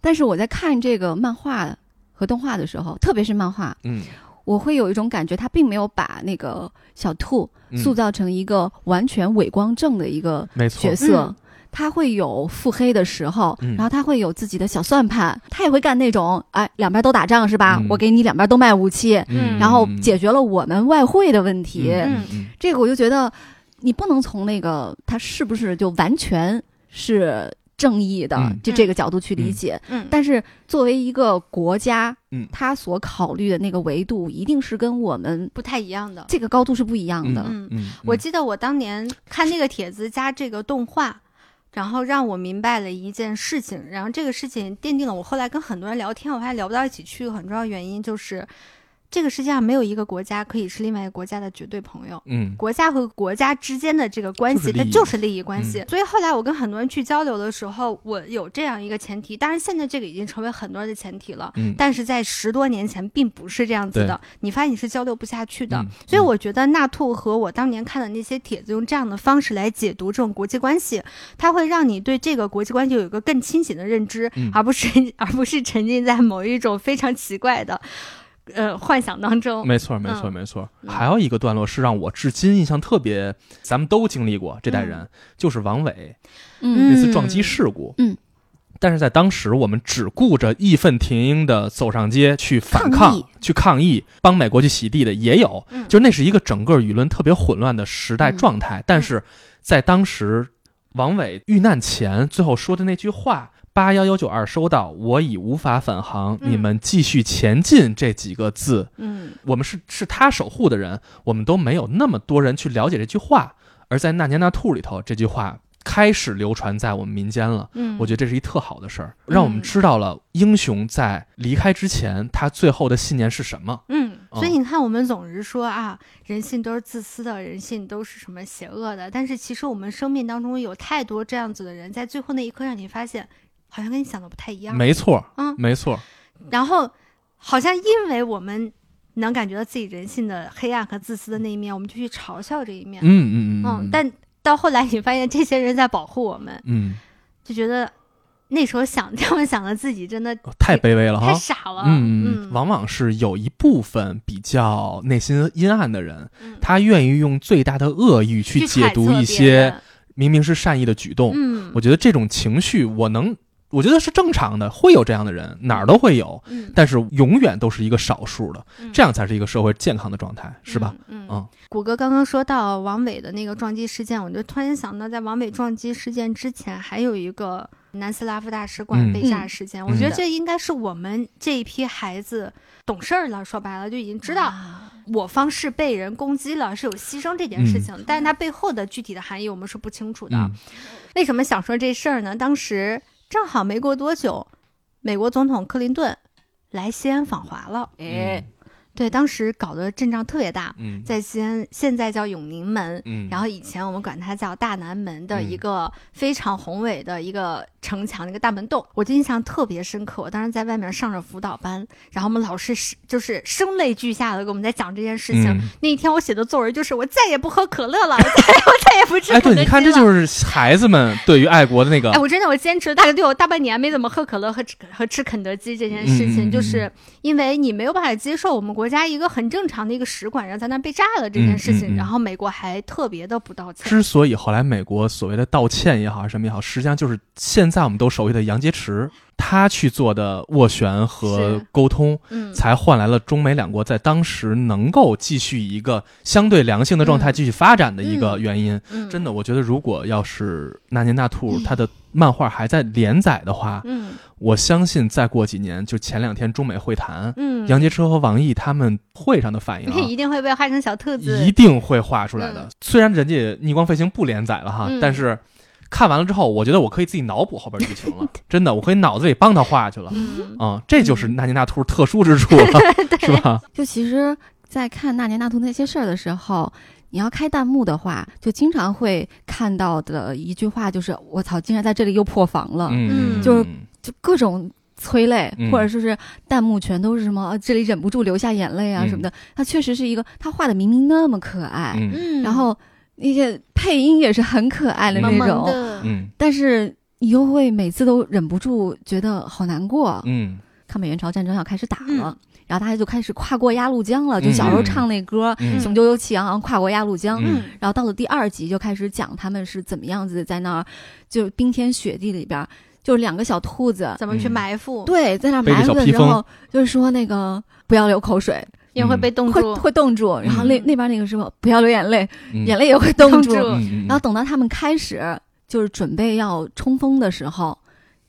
但是我在看这个漫画和动画的时候，特别是漫画，嗯我会有一种感觉，他并没有把那个小兔嗯，塑造成一个完全伪光正的一个角，色。嗯他会有腹黑的时候，嗯然后他会有自己的小算盘，他也会干那种，哎，两边都打仗是吧？嗯我给你两边都卖武器，嗯然后解决了我们外汇的问题。嗯嗯这个我就觉得，你不能从那个他是不是就完全是正义的、嗯就这个角度去理解。嗯，但是作为一个国家，嗯他所考虑的那个维度，一定是跟我们不太一样的。这个高度是不一样的。嗯嗯，我记得我当年看那个帖子加这个动画，然后让我明白了一件事情，然后这个事情奠定了我后来跟很多人聊天，我还聊不到一起去，很重要原因就是。这个世界上没有一个国家可以是另外一个国家的绝对朋友，嗯国家和国家之间的这个关系，它就是利益关系。所以后来我跟很多人去交流的时候，我有这样一个前提，当然现在这个已经成为很多人的前提了。嗯但是在十多年前并不是这样子的，你发现你是交流不下去的。嗯所以我觉得纳兔和我当年看的那些帖子，用这样的方式来解读这种国际关系，它会让你对这个国际关系有一个更清醒的认知，嗯而不是 而不是沉浸在某一种非常奇怪的呃幻想当中。没错，没错，嗯没错。嗯还有一个段落是让我至今印象特别，咱们都经历过这代人，嗯就是王伟嗯那次撞击事故。嗯。但是在当时，我们只顾着义愤填膺的走上街去反抗抗、去抗议，帮美国去洗地的也有，嗯就那是一个整个舆论特别混乱的时代状态。但是在当时，王伟遇难前最后说的那句话。八幺幺九二收到，我已无法返航，嗯你们继续前进。这几个字，嗯我们是是他守护的人，我们都没有那么多人去了解这句话，而在那年那兔里头，这句话开始流传在我们民间了。嗯，我觉得这是一特好的事儿，让我们知道了英雄在离开之前，他最后的信念是什么。嗯，所以嗯你看，我们总是说啊，人性都是自私的，人性都是什么邪恶的。但是其实我们生命当中有太多这样子的人，在最后那一刻让你发现，好像跟你想的不太一样。没错，嗯，没错，然后好像因为我们能感觉到自己人性的黑暗和自私的那一面，我们就去嘲笑这一面。嗯嗯嗯嗯，但到后来你发现这些人在保护我们，嗯，就觉得那时候想这么想的自己真的太卑微了哈太。傻了。嗯嗯，往往是有一部分比较内心阴暗的人，嗯他愿意用最大的恶意去去解读一些明明是善意的举动。嗯，我觉得这种情绪，我能，我觉得是正常的，会有这样的人，哪儿都会有，嗯但是永远都是一个少数的，嗯这样才是一个社会健康的状态，是吧？？嗯嗯谷歌刚刚说到王伟的那个撞击事件，我就突然想到，在王伟撞击事件之前，还有一个南斯拉夫大使馆嗯被炸事件。嗯我觉得这应该是我们这一批孩子懂事儿了，说白了就已经知道啊我方是被人攻击了，是有牺牲这件事情，但是它背后的具体的含义我们是不清楚的。嗯为什么想说这事儿呢？当时正好没过多久，美国总统克林顿来西安访华了。哎，对，当时搞得阵仗特别大，嗯，在西安现在叫永宁门，嗯，然后以前我们管它叫大南门的嗯。一个非常宏伟的一个城墙，那个大门洞，我就印象特别深刻。我当时在外面上着辅导班，然后我们老师是就是声泪俱下的给我们在讲这件事情。嗯那一天我写的作文就是我再也不喝可乐了，我再 我再也不吃哎，对，你看，这就是孩子们对于爱国的那个哎，，我真的我坚持了大概对我大半年没怎么喝可乐和吃和吃肯德基这件事情，就是因为你没有办法接受我们国家一个很正常的一个使馆然后在那被炸了这件事情，然后美国还特别的不道歉。之所以后来美国所谓的道歉也好，什么也好，实际上就是现在我们都熟悉的杨洁篪，他去做的斡旋和沟通，嗯，才换来了中美两国在当时能够继续以一个相对良性的状态嗯。继续发展的一个嗯。原因。嗯。真的，我觉得如果要是那年那兔它的漫画还在连载的话，嗯。我相信再过几年，就前两天中美会谈，嗯，杨洁篪和王毅他们会上的反应、啊，一定会被画成小兔子，一定会画出来的。嗯。虽然人家逆光飞行不连载了哈，嗯。但是看完了之后，我觉得我可以自己脑补后边剧情了，真的，我可以脑子里帮他画下去了。嗯啊、这就是纳尼纳兔特殊之处了，是吧？就其实，在看纳尼纳图那些事儿的时候，你要开弹幕的话，就经常会看到的一句话就是“我操，竟然在这里又破防了”，嗯，就是就各种。催泪，嗯或者说是弹幕全都是什么，呃这里忍不住流下眼泪啊嗯什么的。它确实是一个，他画的明明那么可爱，嗯嗯，然后那些配音也是很可爱的那萌萌种，嗯。但是你又会每次都忍不住觉得好难过。嗯。抗美援朝战争要开始打嗯。了，然后大家就开始跨过鸭绿江了，就小时候唱那歌嗯“雄赳赳气昂昂跨过鸭绿江”，嗯。然后到了第二集就开始讲他们是怎么样子在那儿，就冰天雪地里边儿，就是两个小兔子，怎么去嗯埋伏？，对，在那儿埋伏的时候，就是说那个不要流口水，因为会被冻住，会冻住，然后那嗯。那边那个说不要流眼泪，嗯。眼泪也会冻住，然后等到他们开始就是准备要冲锋的时候，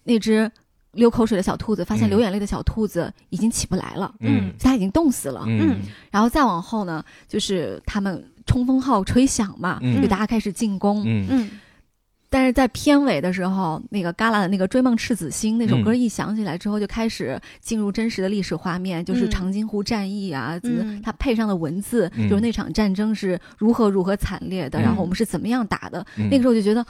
那只流口水的小兔子发现嗯。流眼泪的小兔子已经起不来了，嗯。它已经冻死了。嗯。然后再往后呢，就是他们冲锋号吹响嘛，嗯。就大家开始进攻。嗯。嗯但是在片尾的时候，那个旮旯的那个《追梦赤子心》那首歌嗯。一响起来之后，就开始进入真实的历史画面，就是嗯。长津湖战役啊，它配上的文字，嗯。就是那场战争是如何如何惨烈的，嗯。然后我们是怎么样打的。嗯。那个时候就觉得，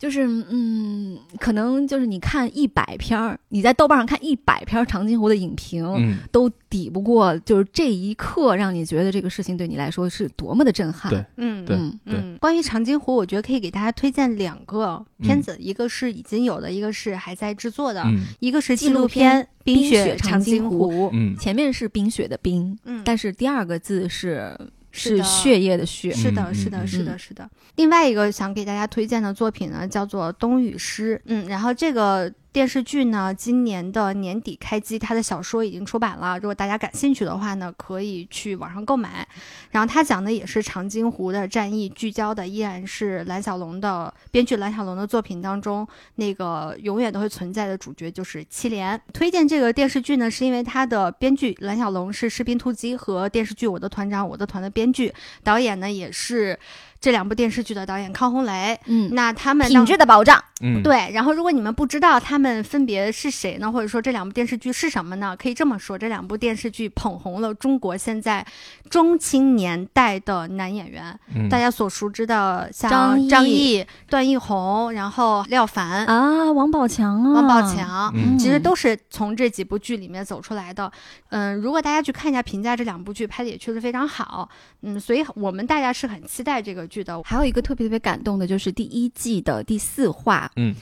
就是嗯，可能就是你看一百篇儿，你在豆瓣上看一百篇长津湖的影评，嗯都抵不过，就是这一刻让你觉得这个事情对你来说是多么的震撼。对嗯对嗯嗯，关于长津湖，我觉得可以给大家推荐两个片子，一个是已经有的，一个是还在制作的，嗯一个是纪纪录录片《冰冰雪长津湖，湖》。嗯前面是冰雪的冰，嗯，但是第二个字是是的血液的血。是的，嗯是的，嗯是的，嗯是的。另外一个想给大家推荐的作品呢，叫做《冬雨诗》。嗯，然后这个电视剧呢，今年的年底开机，它的小说已经出版了。如果大家感兴趣的话呢，可以去网上购买。然后它讲的也是长津湖的战役，聚焦的依然是蓝小龙的编剧蓝小龙的作品当中那个永远都会存在的主角，就是七连。推荐这个电视剧呢，是因为它的编剧蓝小龙是《士兵突击》和电视剧《我的团长我的团》的编剧，导演呢也是这两部电视剧的导演康洪雷。嗯，那他们品质的保障。嗯，对，然后如果你们不知道他们分别是谁呢，或者说这两部电视剧是什么呢？可以这么说，这两部电视剧捧红了中国现在中青年代的男演员，嗯。大家所熟知的像张译。张译、段奕宏，然后廖凡、啊，王宝强啊，王宝强。嗯。其实都是从这几部剧里面走出来的，嗯，如果大家去看一下评价，这两部剧拍的也确实非常好，嗯，所以我们大家是很期待这个剧的。还有一个特别特别感动的，就是第一季的第四话，嗯，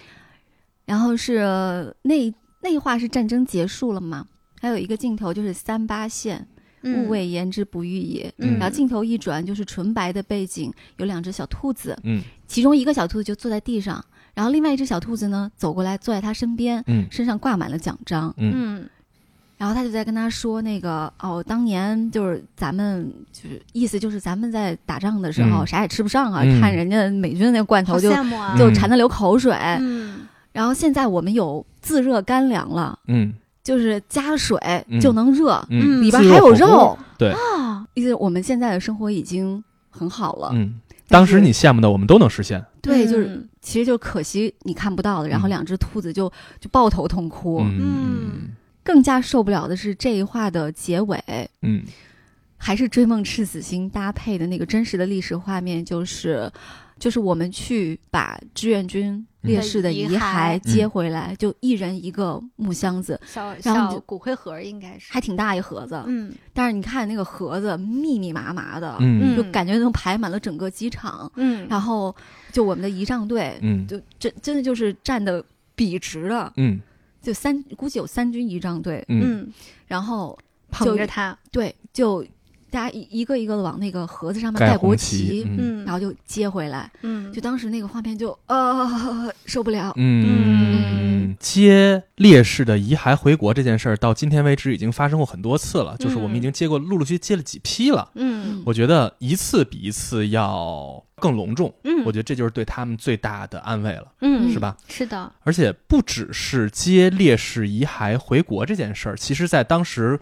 然后是那那一话是战争结束了嘛？还有一个镜头就是三八线，嗯勿谓言之不欲也。嗯然后镜头一转，就是纯白的背景，有两只小兔子，嗯其中一个小兔子就坐在地上，然后另外一只小兔子呢走过来坐在他身边，嗯身上挂满了奖章，嗯嗯然后他就在跟他说那个哦，当年就是咱们就是意思就是咱们在打仗的时候、嗯。啥也吃不上啊，嗯。看人家美军的那个罐头就啊，就馋得流口水，嗯。然后现在我们有自热干粮了。嗯。就是加水嗯。就能热，嗯，里边还有肉。对。啊，意思我们现在的生活已经很好了。嗯，当时你羡慕的我们都能实现。对，就是嗯其实就可惜你看不到的。然后嗯。两只兔子就就抱头痛哭。嗯更加受不了的是这一话的结尾，嗯。还是《追梦赤子心》搭配的那个真实的历史画面，就是就是我们去把志愿军烈士的遗遗骸。骸接回来，就一人一个木箱子，小然后就小骨灰盒应该是，还挺大一盒子。嗯。但是你看那个盒子密密麻麻的，嗯。就感觉能排满了整个机场。嗯，然后就我们的仪仗队，嗯。就真真的就是站的笔直的，嗯就三估计有三军仪仗队，嗯。嗯。然后捧着他，对就大家一一个一个的往那个盒子上面盖盖国旗，嗯嗯然后就接回来。嗯，就当时那个画面就呃受不了。嗯，接烈士的遗骸回国这件事儿，到今天为止已经发生过很多次了，就是我们已经接过，陆陆续续接了几批了。嗯我觉得一次比一次要更隆重，嗯，我觉得这就是对他们最大的安慰了，嗯是吧？是的，而且不只是接烈士遗骸回国这件事儿，其实在当时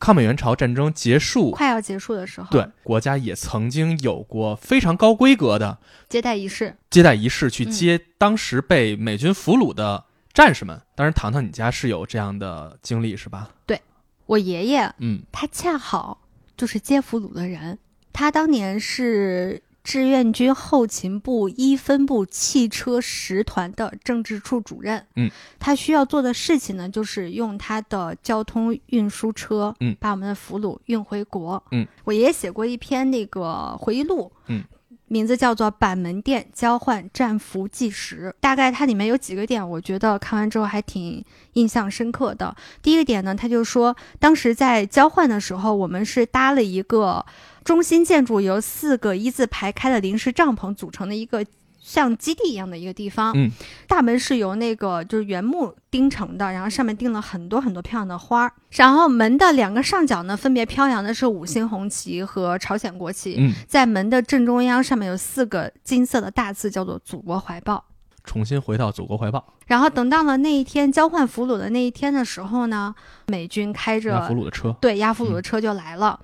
抗美援朝战争结束，快要结束的时候，对国家也曾经有过非常高规格的接待仪式，接待仪式，去嗯接当时被美军俘虏的战士们。当然，糖糖你家是有这样的经历是吧？对我爷爷嗯他恰好就是接俘虏的人，他当年是志愿军后勤部一分部汽车十团的政治处主任。嗯，他需要做的事情呢，就是用他的交通运输车，嗯把我们的俘虏运回国。嗯，我爷爷写过一篇那个回忆录。嗯。名字叫做《板门店交换战俘纪实》，大概它里面有几个点，我觉得看完之后还挺印象深刻的。第一个点呢，他就说，当时在交换的时候，我们是搭了一个中心建筑，由四个一字排开的临时帐篷组成的一个像基地一样的一个地方。嗯，大门是由那个就是原木钉成的，然后上面钉了很多很多漂亮的花儿。然后门的两个上角呢，分别飘扬的是五星红旗和朝鲜国旗。嗯，在门的正中央，上面有四个金色的大字，叫做“祖国怀抱”。重新回到祖国怀抱，然后等到了那一天交换俘虏的那一天的时候呢，美军开着押俘虏的车，对，押俘虏的车就来了。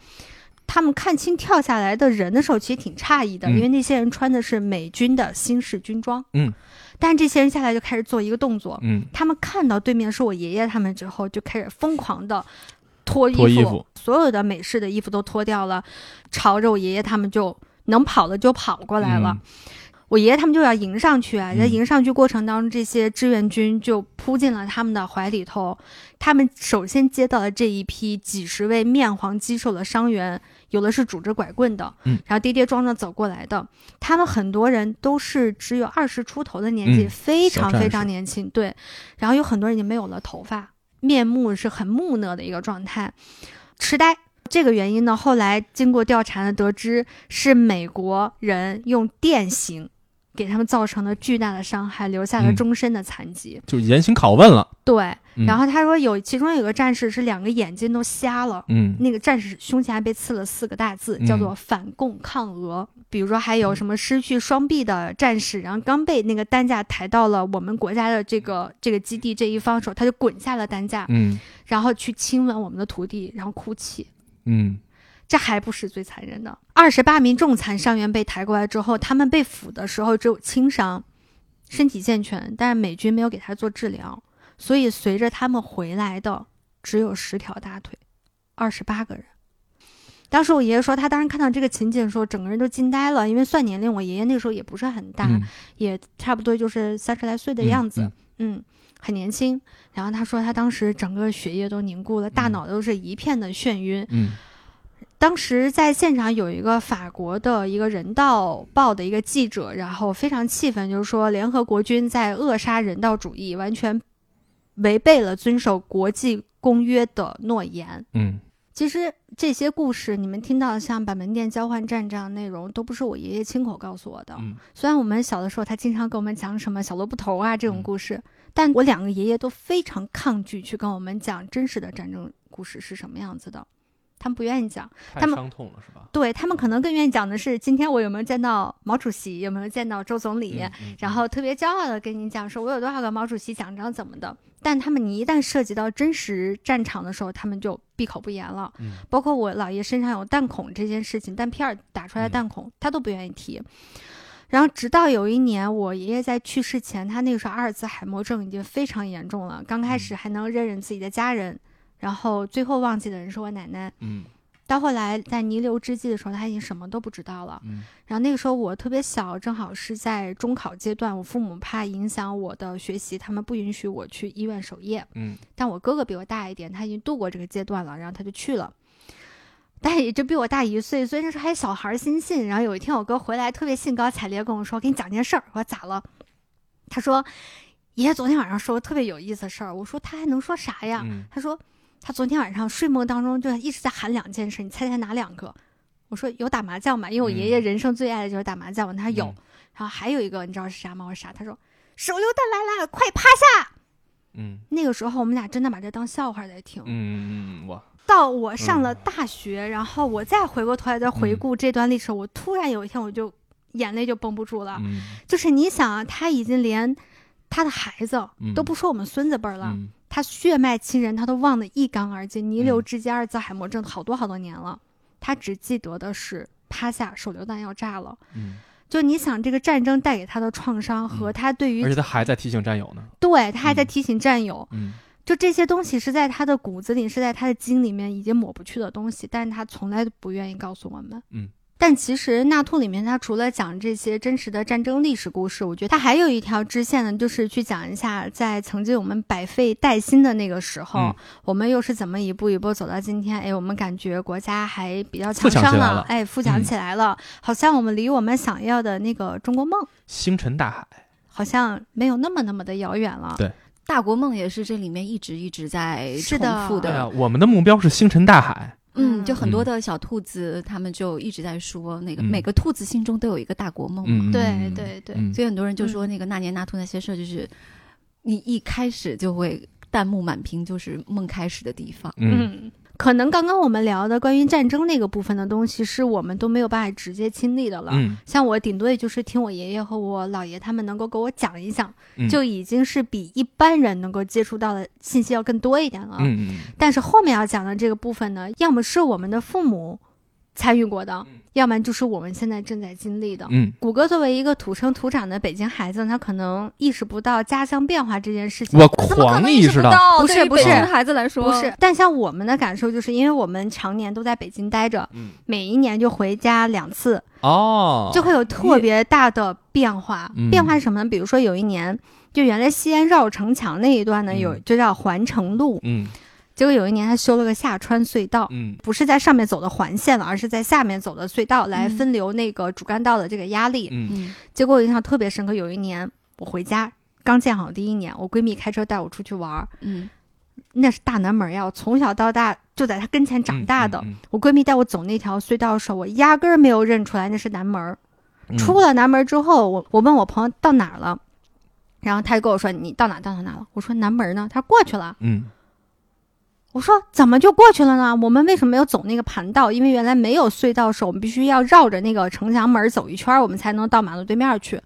他们看清跳下来的人的时候，其实挺诧异的，嗯因为那些人穿的是美军的新式军装。嗯，但是这些人下来就开始做一个动作，嗯，他们看到对面是我爷爷他们之后，就开始疯狂的脱衣服，衣服所有的美式的衣服都脱掉了，朝着我爷爷他们就能跑的就跑过来了。我爷爷他们就要迎上去啊，嗯在迎上去过程当中，这些志愿军就扑进了他们的怀里头。他们首先接到了这一批几十位面黄肌瘦的伤员，有的是拄着拐棍的，嗯然后跌跌撞撞走过来的。他们很多人都是只有二十出头的年纪，嗯非常非常年轻。对，然后有很多人已经没有了头发，面目是很木讷的一个状态，痴呆。这个原因呢，后来经过调查呢，得知是美国人用电刑给他们造成了巨大的伤害，留下了嗯终身的残疾。就严刑拷问了。对，嗯。然后他说有其中有个战士是两个眼睛都瞎了。嗯。那个战士胸前还被刺了四个大字，嗯。叫做“反共抗俄”。比如说，还有什么失去双臂的战士，然后刚被那个担架抬到了我们国家的这个这个基地这一方的时候，他就滚下了担架，嗯。然后去亲吻我们的土地，然后哭泣。嗯。这还不是最残忍的，二十八名重残伤员被抬过来之后，他们被俘的时候只有轻伤，身体健全，但是美军没有给他做治疗，所以随着他们回来的只有十条大腿，二十八个人。当时我爷爷说，他当时看到这个情景的时候，整个人都惊呆了，因为算年龄，我爷爷那个时候也不是很大，嗯也差不多就是三十来岁的嗯样子，嗯嗯，很年轻。然后他说，他当时整个血液都凝固了，大嗯脑都是一片的眩晕。嗯当时在现场有一个法国的一个人道报的一个记者，然后非常气愤，就是说联合国军在扼杀人道主义，完全违背了遵守国际公约的诺言。嗯其实这些故事你们听到的像板门店交换站这样的内容，都不是我爷爷亲口告诉我的。嗯虽然我们小的时候他经常跟我们讲什么小萝卜头啊这种嗯故事，但我两个爷爷都非常抗拒去跟我们讲真实的战争故事是什么样子的，他们不愿意讲。太他们伤痛了是吧？对他们可能更愿意讲的是今天我有没有见到毛主席，有没有见到周总理，嗯嗯然后特别骄傲的跟你讲说我有多少个毛主席奖章怎么的。但他们你一旦涉及到真实战场的时候，他们就闭口不言了。嗯包括我姥爷身上有弹孔这件事情，弹片儿打出来的嗯弹孔，他都不愿意提。然后直到有一年，我爷爷在去世前，他那个时候阿尔兹海默症已经非常严重了，刚开始嗯还能认认自己的家人，然后最后忘记的人是我奶奶。嗯到后来在弥留之际的时候，他已经什么都不知道了。嗯然后那个时候我特别小，正好是在中考阶段，我父母怕影响我的学习，他们不允许我去医院守夜。嗯但我哥哥比我大一点，他已经度过这个阶段了，然后他就去了。但也就比我大一岁，所以那时候还小孩儿心性。然后有一天我哥回来，特别兴高采烈跟我说：“给你讲件事儿。”我说咋了？他说：“爷爷昨天晚上说个特别有意思的事儿。”我说：“他还能说啥呀？”嗯他说：“他昨天晚上睡梦当中就一直在喊两件事，你猜猜哪两个？我说有打麻将嘛，因为我爷爷嗯人生最爱的就是打麻将嘛。他说有，嗯然后还有一个你知道是啥吗？我说啥？他说手榴弹来了，快趴下！嗯那个时候我们俩真的把这当笑话在听。嗯嗯嗯，哇，到我上了嗯大学，然后我再回过头来再回顾这段历史，我突然有一天我就眼泪就绷不住了。嗯就是你想啊，他已经连他的孩子嗯都不说我们孙子辈儿了，嗯他血脉亲人他都忘得一干二净，弥留嗯之际阿尔兹海默症好多好多年了，他只记得的是趴下，手榴弹要炸了。嗯，就你想，这个战争带给他的创伤和嗯他对于、而且他还在提醒战友呢。对他还在嗯提醒战友，嗯就这些东西是在他的骨子里，是在他的筋里面已经抹不去的东西，但是他从来都不愿意告诉我们。嗯。但其实《纳兔》里面，它除了讲这些真实的战争历史故事，我觉得它还有一条支线呢，就是去讲一下在曾经我们百废待兴的那个时候，嗯我们又是怎么一步一步走到今天。哎，我们感觉国家还比较强盛了哎，富强嗯起来了，好像我们离我们想要的那个中国梦，星辰大海。好像没有那么那么的遥远了。对大国梦也是这里面一直一直在重复对啊，的。我们的目标是星辰大海。嗯，嗯就很多嗯。的小兔子，他们就一直在说，那个嗯。每个兔子心中都有一个大国梦嘛。嗯，对嗯对对嗯。所以很多人就说那个那年那兔那些事儿，就是你一开始就会弹幕满屏，就是梦开始的地方。嗯。嗯，可能刚刚我们聊的关于战争那个部分的东西，是我们都没有办法直接亲历的了。嗯像我顶多也就是听我爷爷和我姥爷他们能够给我讲一讲，嗯，就已经是比一般人能够接触到的信息要更多一点了。嗯嗯但是后面要讲的这个部分呢，要么是我们的父母参与过的，要不然就是我们现在正在经历的。嗯，谷歌作为一个土生土长的北京孩子，他可能意识不到家乡变化这件事情。我狂意识到，不是不是。孩子来说。不是，但像我们的感受，就是因为我们常年都在北京待着，嗯。每一年就回家两次，哦，就会有特别大的变化。嗯。变化是什么呢？比如说有一年，就原来西安绕城墙那一段呢，嗯。有就叫环城路，嗯结果有一年他修了个下穿隧道。嗯不是在上面走的环线了，而是在下面走的隧道来嗯分流那个主干道的这个压力。结果我印象特别深刻，有一年我回家刚建好第一年，我闺蜜开车带我出去玩儿，嗯那是大南门呀，我从小到大就在她跟前长大的。嗯我闺蜜带我走那条隧道的时候，我压根儿没有认出来那是南门出了南门之后，我我问我朋友到哪儿了，然后他就跟我说你到哪儿到哪儿哪了。我说南门呢，他说过去了。嗯我说怎么就过去了呢？我们为什么没有走那个盘道？因为原来没有隧道的时候，我们必须要绕着那个城墙门走一圈，我们才能到马路对面去。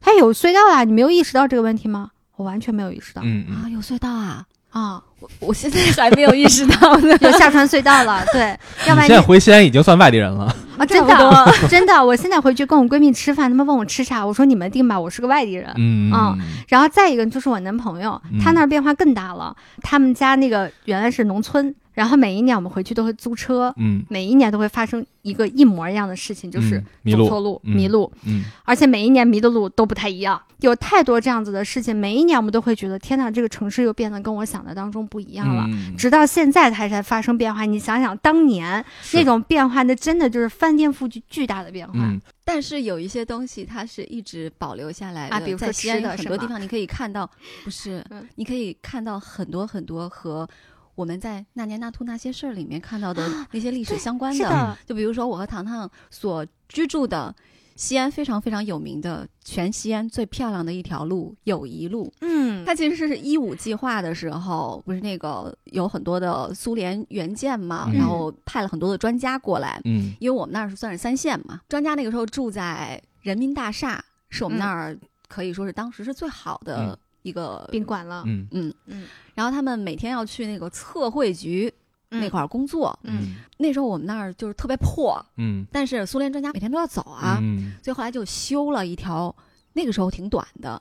它有隧道啊，你没有意识到这个问题吗？我完全没有意识到嗯嗯啊，有隧道啊！啊，我我现在还没有意识到呢。有下穿隧道了。对，要不然你现在回西安已经算外地人了。啊，真的真的，我现在回去跟我闺蜜吃饭，他们问我吃啥，我说你们定吧，我是个外地人。嗯嗯然后再一个就是我男朋友，他嗯那儿变化更大了。他们家那个原来是农村，然后每一年我们回去都会租车，嗯每一年都会发生一个一模一样的事情，就是嗯迷路走错路、嗯迷路，嗯而且每一年迷的路都不太一样，有太多这样子的事情。每一年我们都会觉得，天呐，这个城市又变得跟我想的当中不一样了。嗯。直到现在它才发生变化，你想想当年那种变化，那真的就是翻天覆地巨大的变化。嗯。但是有一些东西它是一直保留下来的，啊比如说在西安的很多地方你可以看到，不是，嗯。你可以看到很多很多和我们在那年那兔那些事儿里面看到的那些历史相关的，就比如说我和糖糖所居住的西安非常非常有名的全西安最漂亮的一条路友谊路，嗯，它其实是一五计划的时候，不是那个有很多的苏联援建嘛，嗯然后派了很多的专家过来，嗯因为我们那儿是算是三线嘛，专家那个时候住在人民大厦，是我们那儿可以说是当时是最好的嗯一个。宾馆了。嗯嗯嗯然后他们每天要去那个测绘局那块儿，工作。嗯那时候我们那儿就是特别破，嗯但是苏联专家每天都要走啊，嗯所以后来就修了一条那个时候挺短的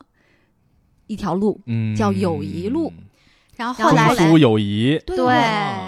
一条路，嗯叫友谊路然后后来中苏友谊对对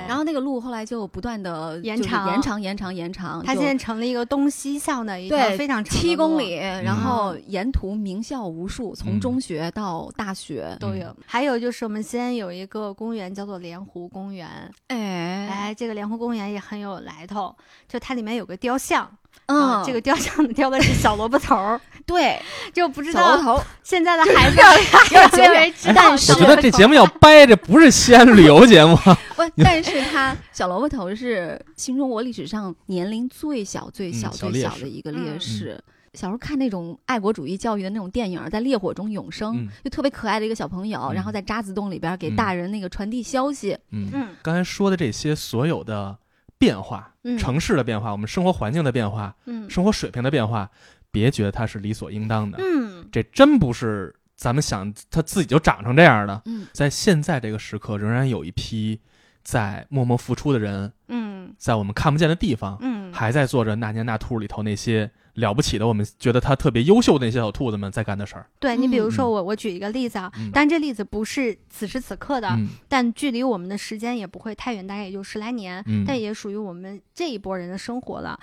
然后那个路后来就不断的延长延长、延长、延长，就它现在成了一个东西向的一条对非常长的七公里，然后嗯沿途名校无数，从嗯中学到大学。都有。还有就是我们西安有一个公园叫做莲湖公园，哎，哎，这个莲湖公园也很有来头，就它里面有个雕像，嗯，啊这个雕像雕的是小萝卜头儿，对 就不知道小头头，现在的孩子还有没有人知道但是小萝卜头儿？我觉得这节目要掰，这不是西安旅游节目。不，但是他小萝卜头是新中国历史上年龄最小、最小、嗯小最烈士小的一个烈嗯士。小时候看那种爱国主义教育的那种电影，在烈火中永生，嗯就特别可爱的一个小朋友，嗯然后在渣滓洞里边给嗯大人那个传递消息。嗯，嗯刚才说的这些所有的变化，嗯。城市的变化，我们生活环境的变化，嗯。生活水平的变化，别觉得它是理所应当的，嗯。这真不是咱们想它自己就长成这样的。嗯。在现在这个时刻，仍然有一批在默默付出的人，嗯。在我们看不见的地方，嗯，还在做着《那年那兔》里头那些了不起的，我们觉得他特别优秀的那些小兔子们在干的事儿。对你比如说嗯我我举一个例子啊，嗯但这例子不是此时此刻的，嗯但距离我们的时间也不会太远，大概也就十来年，嗯但也属于我们这一波人的生活了。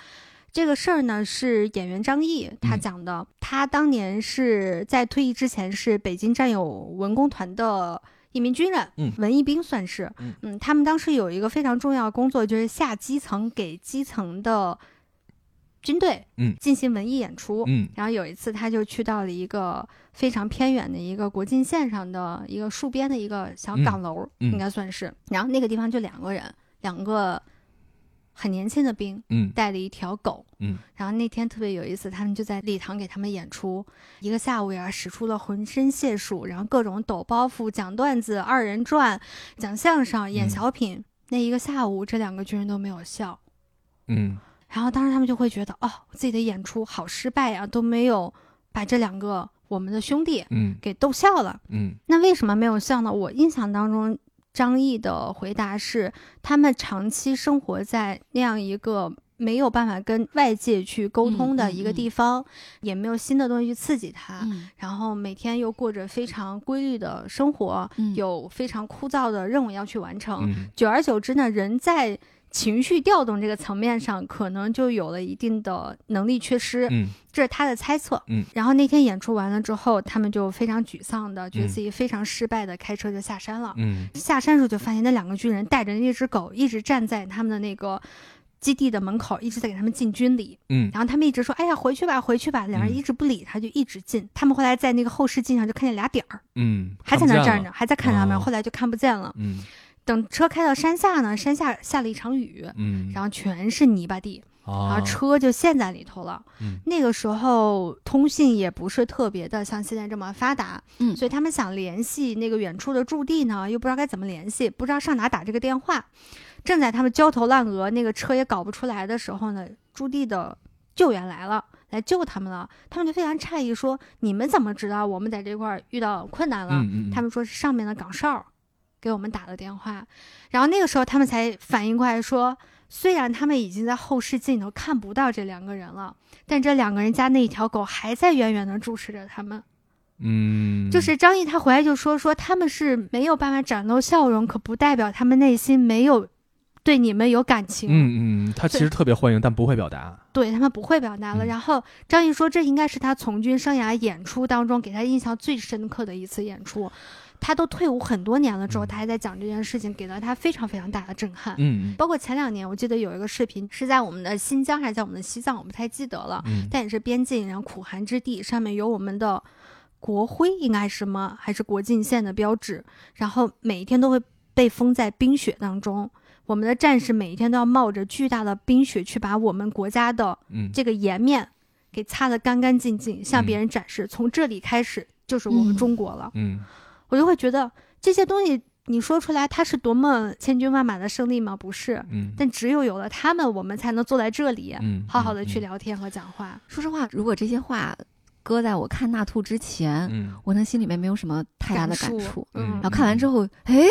这个事儿呢，是演员张译他嗯讲的。他当年是在退役之前是北京战友文工团的一名军人，嗯文艺兵算是。嗯他们当时有一个非常重要的工作，就是下基层给基层的军队嗯进行文艺演出。嗯然后有一次，他就去到了一个非常偏远的一个国境线上的一个戍边的一个小岗楼，嗯嗯应该算是。然后那个地方就两个人，两个很年轻的兵，嗯带了一条狗。嗯然后那天特别有意思，他们就在礼堂给他们演出，一个下午呀，使出了浑身解数，然后各种抖包袱、讲段子、二人转、讲相声、演嗯小品。那一个下午，这两个军人都没有笑。嗯然后当时他们就会觉得，哦，自己的演出好失败呀，都没有把这两个我们的兄弟嗯给逗笑了。嗯那为什么没有笑呢？我印象当中，张译的回答是，他们长期生活在那样一个没有办法跟外界去沟通的一个地方，也没有新的东西去刺激他，嗯然后每天又过着非常规律的生活，嗯有非常枯燥的任务要去完成。嗯久而久之呢，人在情绪调动这个层面上，可能就有了一定的能力缺失。嗯这是他的猜测。嗯，然后那天演出完了之后，他们就非常沮丧的，觉得嗯自己非常失败的，开车就下山了。嗯下山时候就发现那两个军人带着那只狗，一直站在他们的那个基地的门口，一直在给他们进军礼。嗯然后他们一直说：“哎呀，回去吧，回去吧。”两人嗯一直不理他，就一直进。他们后来在那个后视镜上就看见俩点儿，嗯，还在那站着。还在看他们。哦后来就看不见了。嗯等车开到山下呢，山下下了一场雨，嗯，然后全是泥巴地，然啊后车就陷在里头了。嗯那个时候通信也不是特别的像现在这么发达，嗯所以他们想联系那个远处的驻地呢，又不知道该怎么联系，不知道上哪打这个电话。正在他们焦头烂额，那个车也搞不出来的时候呢，驻地的救援来了。来救他们了，他们就非常诧异，说：“你们怎么知道我们在这块儿遇到困难了？”嗯嗯，他们说是上面的岗哨给我们打了电话，然后那个时候他们才反应过来说，虽然他们已经在后视镜头看不到这两个人了，但这两个人家那一条狗还在远远的注视着他们。嗯，就是张译他回来就说说他们是没有办法展露笑容，可不代表他们内心没有对你们有感情。嗯嗯，他其实特别欢迎，但不会表达。对他们不会表达了。嗯然后张译说，这应该是他从军生涯演出当中给他印象最深刻的一次演出。他都退伍很多年了之后，嗯。他还在讲这件事情，给了他非常非常大的震撼。嗯。包括前两年，我记得有一个视频是在我们的新疆还是在我们的西藏，我不太记得了，嗯。但也是边境，然后苦寒之地，上面有我们的国徽，应该是什么还是国境线的标志，然后每一天都会被封在冰雪当中。我们的战士每一天都要冒着巨大的冰雪去把我们国家的嗯。这个颜面给擦得干干净净，向别人展示，从这里开始就是我们嗯。中国了。嗯我就会觉得这些东西你说出来，它是多么千军万马的胜利吗？不是，嗯，但只有有了他们，我们才能坐在这里，嗯好好的去嗯聊天和讲话。说实话，如果这些话搁在我看《纳兔》之前，嗯，我那心里面没有什么太大的感感触。嗯然后看完之后，哎，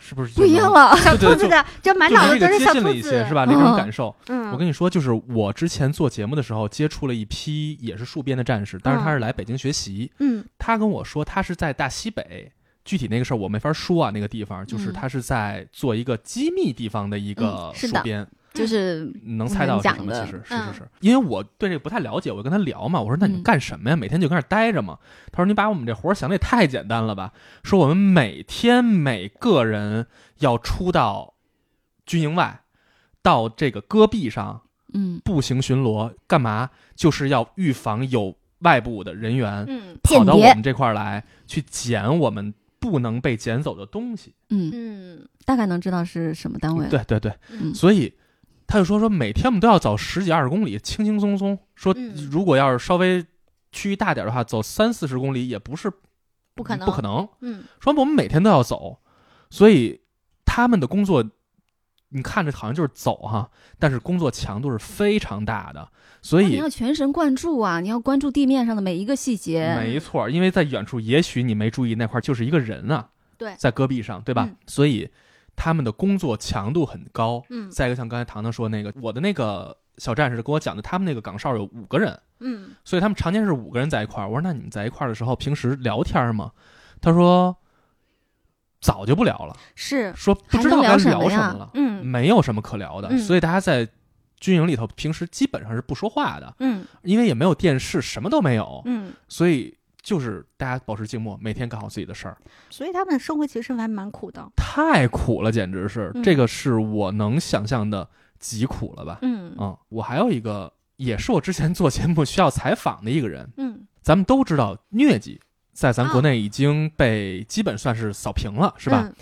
是不是不一样？了。小兔子的，就满脑子都是小兔接近了一些，子，是吧？那种感受。嗯，我跟你说，就是我之前做节目的时候，接触了一批也是戍边的战士，但是他是来北京学习。嗯他跟我说，他是在大西北，具体那个事儿我没法说啊。那个地方就是嗯他是在做一个机密地方的一个戍边，就是能猜到是什么？其实是嗯是是，因为我对这个不太了解，我就跟他聊嘛。我说：“那你嗯干什么呀？每天就跟那儿待着嘛？”他说：“你把我们这活儿想的也太简单了吧？说我们每天每个人要出到军营外，到这个戈壁上嗯步行巡逻，干嘛？就是要预防有外部的人员嗯跑到我们这块儿来，去捡我们不能被捡走的东西。嗯，嗯大概能知道是什么单位。对对对，嗯，所以他就说说每天我们都要走十几二十公里，轻轻松松。说嗯如果要是稍微区域大点的话，走三四十公里也不是不可能，不可能。嗯说我们每天都要走，所以他们的工作，你看着好像就是走哈，但是工作强度是非常大的，所以要全神贯注啊！你要关注地面上的每一个细节。没错，因为在远处也许你没注意那块儿就是一个人啊，对在戈壁上，对吧？嗯所以他们的工作强度很高。嗯再一个，像刚才糖糖说那个，我的那个小战士跟我讲的，他们那个岗哨有五个人，嗯所以他们常年是五个人在一块儿。我说那你们在一块儿的时候，平时聊天吗？他说早就不聊了，是说不知道该聊什么了，嗯没有什么可聊的。嗯所以大家在军营里头平时基本上是不说话的，嗯因为也没有电视，什么都没有，嗯，所以就是大家保持静默，每天干好自己的事儿。所以他们的生活其实还蛮苦的。太苦了，简直是，嗯这个是我能想象的极苦了吧？嗯嗯，我还有一个，也是我之前做节目需要采访的一个人。嗯咱们都知道，疟疾在咱啊国内已经被基本算是扫平了，是吧？嗯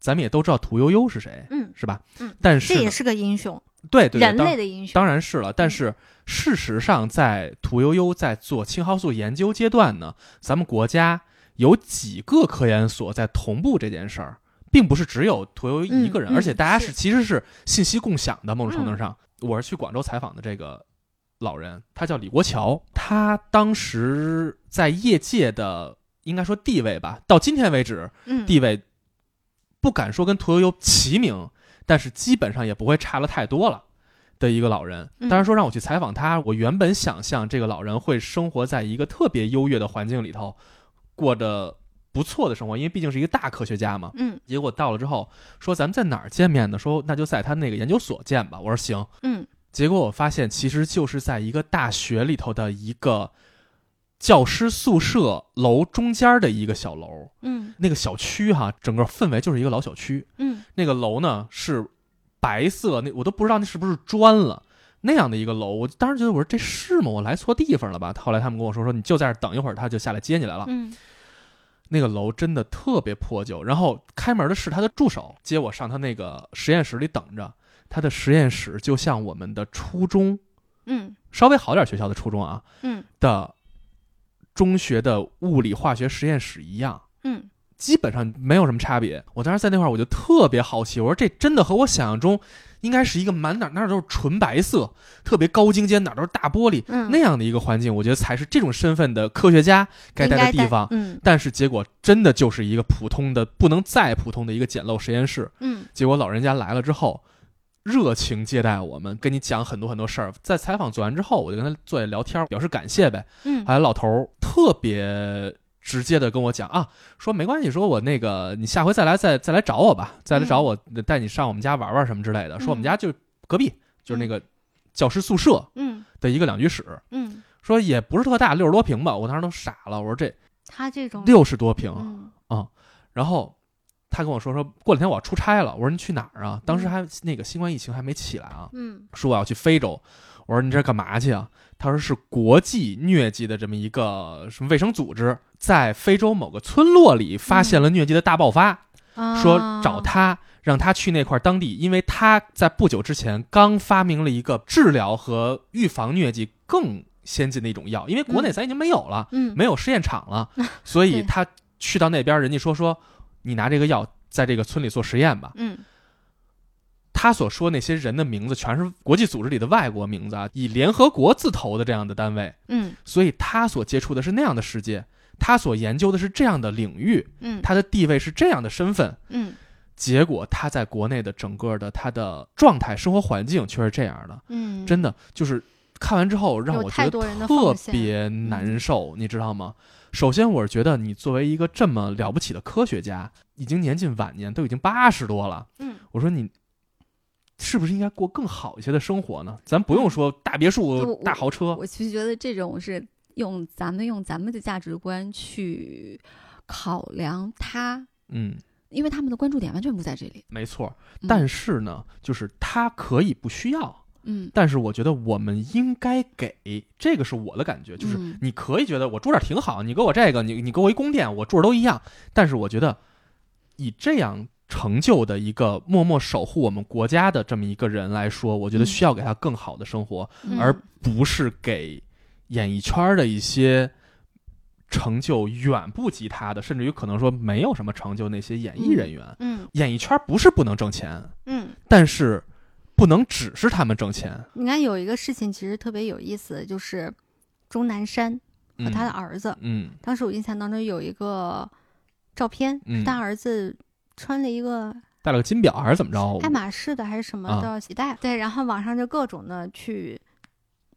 咱们也都知道屠呦呦是谁，嗯，是吧？嗯但是这也是个英雄，对对对人当类的英雄。当然是了，但是事实上，在屠呦呦在做青蒿素研究阶段呢，咱们国家有几个科研所在同步这件事儿，并不是只有屠呦呦一个人，而且大家是是其实是信息共享的。某种程度上，我是去广州采访的这个老人，他叫李国桥，他当时在业界的应该说地位吧，到今天为止，嗯地位不敢说跟屠呦呦齐名，但是基本上也不会差了太多了的一个老人。嗯当然说让我去采访他，我原本想象这个老人会生活在一个特别优越的环境里头，过着不错的生活，因为毕竟是一个大科学家嘛。嗯结果到了之后，说咱们在哪儿见面呢？说那就在他那个研究所见吧。我说行。嗯结果我发现，其实就是在一个大学里头的一个教师宿舍楼中间的一个小楼。嗯那个小区哈，整个氛围就是一个老小区。嗯那个楼呢是白色，那我都不知道那是不是砖了。那样的一个楼，我当时觉得我说这是吗？我来错地方了吧？后来他们跟我说说你就在这等一会儿，他就下来接你来了。嗯那个楼真的特别破旧，然后开门的是他的助手接我上他那个实验室里等着。他的实验室就像我们的初中嗯稍微好点学校的初中啊嗯的中学的物理化学实验室一样。嗯基本上没有什么差别。我当时在那块儿，我就特别好奇，我说这真的和我想象中应该是一个满哪儿哪儿都是纯白色、特别高精尖、哪儿都是大玻璃、嗯，那样的一个环境，我觉得才是这种身份的科学家该待的地方。嗯但是结果真的就是一个普通的、不能再普通的一个简陋实验室。嗯结果老人家来了之后，热情接待我们，跟你讲很多很多事儿。在采访做完之后，我就跟他坐下聊天，表示感谢呗。嗯后来老头儿特别直接的跟我讲啊，说没关系，说我那个你下回再来再再来找我吧，再来找我带你上我们家玩玩什么之类的。嗯说我们家就隔壁，就是那个教师宿舍嗯的一个两居室，嗯，说也不是特大，六十多平吧。我当时都傻了，我说这他这种六十多平，嗯然后。他跟我说说过两天我要出差了，我说你去哪儿啊？当时还那个新冠疫情还没起来啊，嗯。说我要去非洲，我说你这干嘛去啊？他说是国际疟疾的这么一个什么卫生组织，在非洲某个村落里发现了疟疾的大爆发，啊说找他让他去那块儿当地，因为他在不久之前刚发明了一个治疗和预防疟疾更先进的一种药，因为国内咱已经没有了，嗯。没有试验场了，所以他去到那边，人家说说你拿这个药在这个村里做实验吧。嗯。他所说那些人的名字全是国际组织里的外国名字啊，以联合国字头的这样的单位，嗯。所以他所接触的是那样的世界，他所研究的是这样的领域，嗯。他的地位是这样的身份，嗯。结果他在国内的整个的他的状态、生活环境却是这样的，嗯，真的就是看完之后让我觉得特别难受，你知道吗？首先，我是觉得你作为一个这么了不起的科学家，已经年近晚年，都已经八十多了。嗯我说你是不是应该过更好一些的生活呢？咱不用说大别墅、我大豪车，我其实觉得这种是用咱们用咱们的价值观去考量他，嗯，因为他们的关注点完全不在这里。没错。嗯但是呢，就是他可以不需要，嗯，但是我觉得我们应该给，这个是我的感觉，就是嗯。你可以觉得我住这儿挺好，你给我这个，你你给我一宫殿，我住着都一样。但是我觉得以这样成就的一个默默守护我们国家的这么一个人来说，我觉得嗯。需要给他更好的生活，嗯。而不是给演艺圈的一些成就远不及他的，甚至于可能说没有什么成就那些演艺人员。嗯。演艺圈不是不能挣钱，嗯，但是不能只是他们挣钱。你看有一个事情其实特别有意思，就是钟南山和嗯他的儿子。嗯当时我印象当中有一个照片，嗯。是他儿子穿了一个戴了个金表还是怎么着？爱马仕的还是什么啊。的鞋带，对，然后网上就各种的去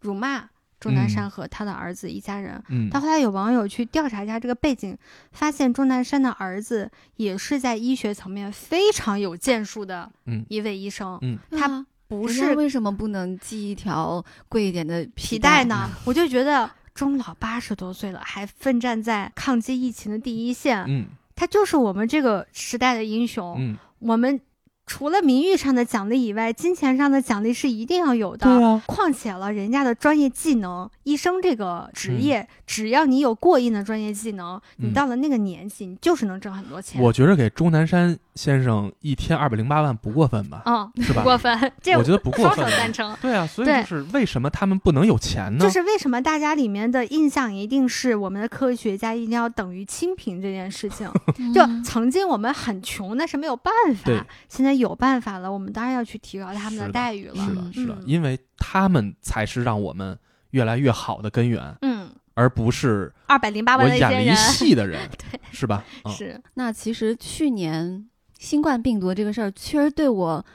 辱骂钟南山嗯。和他的儿子一家人。嗯。到后来有网友去调查一下这个背景，发现钟南山的儿子也是在医学层面非常有建树的嗯。一位医生，嗯。他啊不是为什么不能系一条贵一点的皮带带？呢？我就觉得钟老八十多岁了，还奋战在抗击疫情的第一线，嗯他就是我们这个时代的英雄。嗯，我们除了名誉上的奖励以外，金钱上的奖励是一定要有的。对啊，况且了，人家的专业技能，医生这个职嗯业，只要你有过硬的专业技能，你嗯到了那个年纪，你就是能挣很多钱。我觉得给钟南山先生一天二百零八万不过分吧？嗯，是吧不过分，这我觉得不过双手分。赞成。对啊，所以就是为什么他们不能有钱呢？就是为什么大家里面的印象一定是我们的科学家一定要等于清贫这件事情？就嗯曾经我们很穷，那是没有办对法。现在有办法了，我们当然要去提高他们的待遇了。是的，嗯是的，嗯因为他们才是让我们越来越好的根源，嗯，而不是二百零八我万的一演了一些人，戏的人，对，是吧？嗯是，那其实去年新冠病毒这个事儿，确实对我，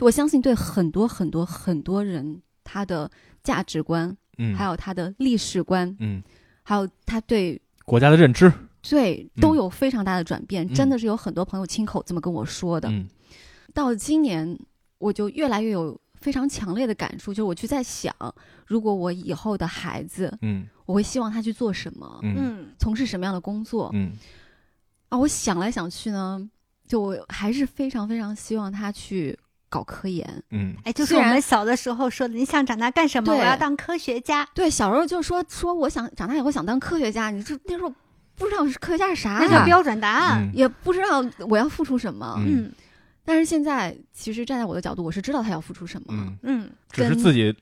我相信对很多很多很多人他的价值观，嗯，还有他的历史观，嗯，还有他对国家的认知，对嗯。都有非常大的转变。嗯。真的是有很多朋友亲口这么跟我说的。嗯。到今年，我就越来越有非常强烈的感触，就是我去在想，如果我以后的孩子，嗯。我会希望他去做什么，嗯。嗯。从事什么样的工作、嗯。啊？我想来想去呢，就我还是非常非常希望他去搞科研。嗯哎，就是我们小的时候说的，你想长大干什么？我要当科学家。对，小时候就说说我想长大以后想当科学家，你这那时候不知道是科学家是啥呀，那叫标准答案。嗯也不知道我要付出什么。嗯嗯但是现在其实站在我的角度，我是知道他要付出什么。嗯，嗯只是自己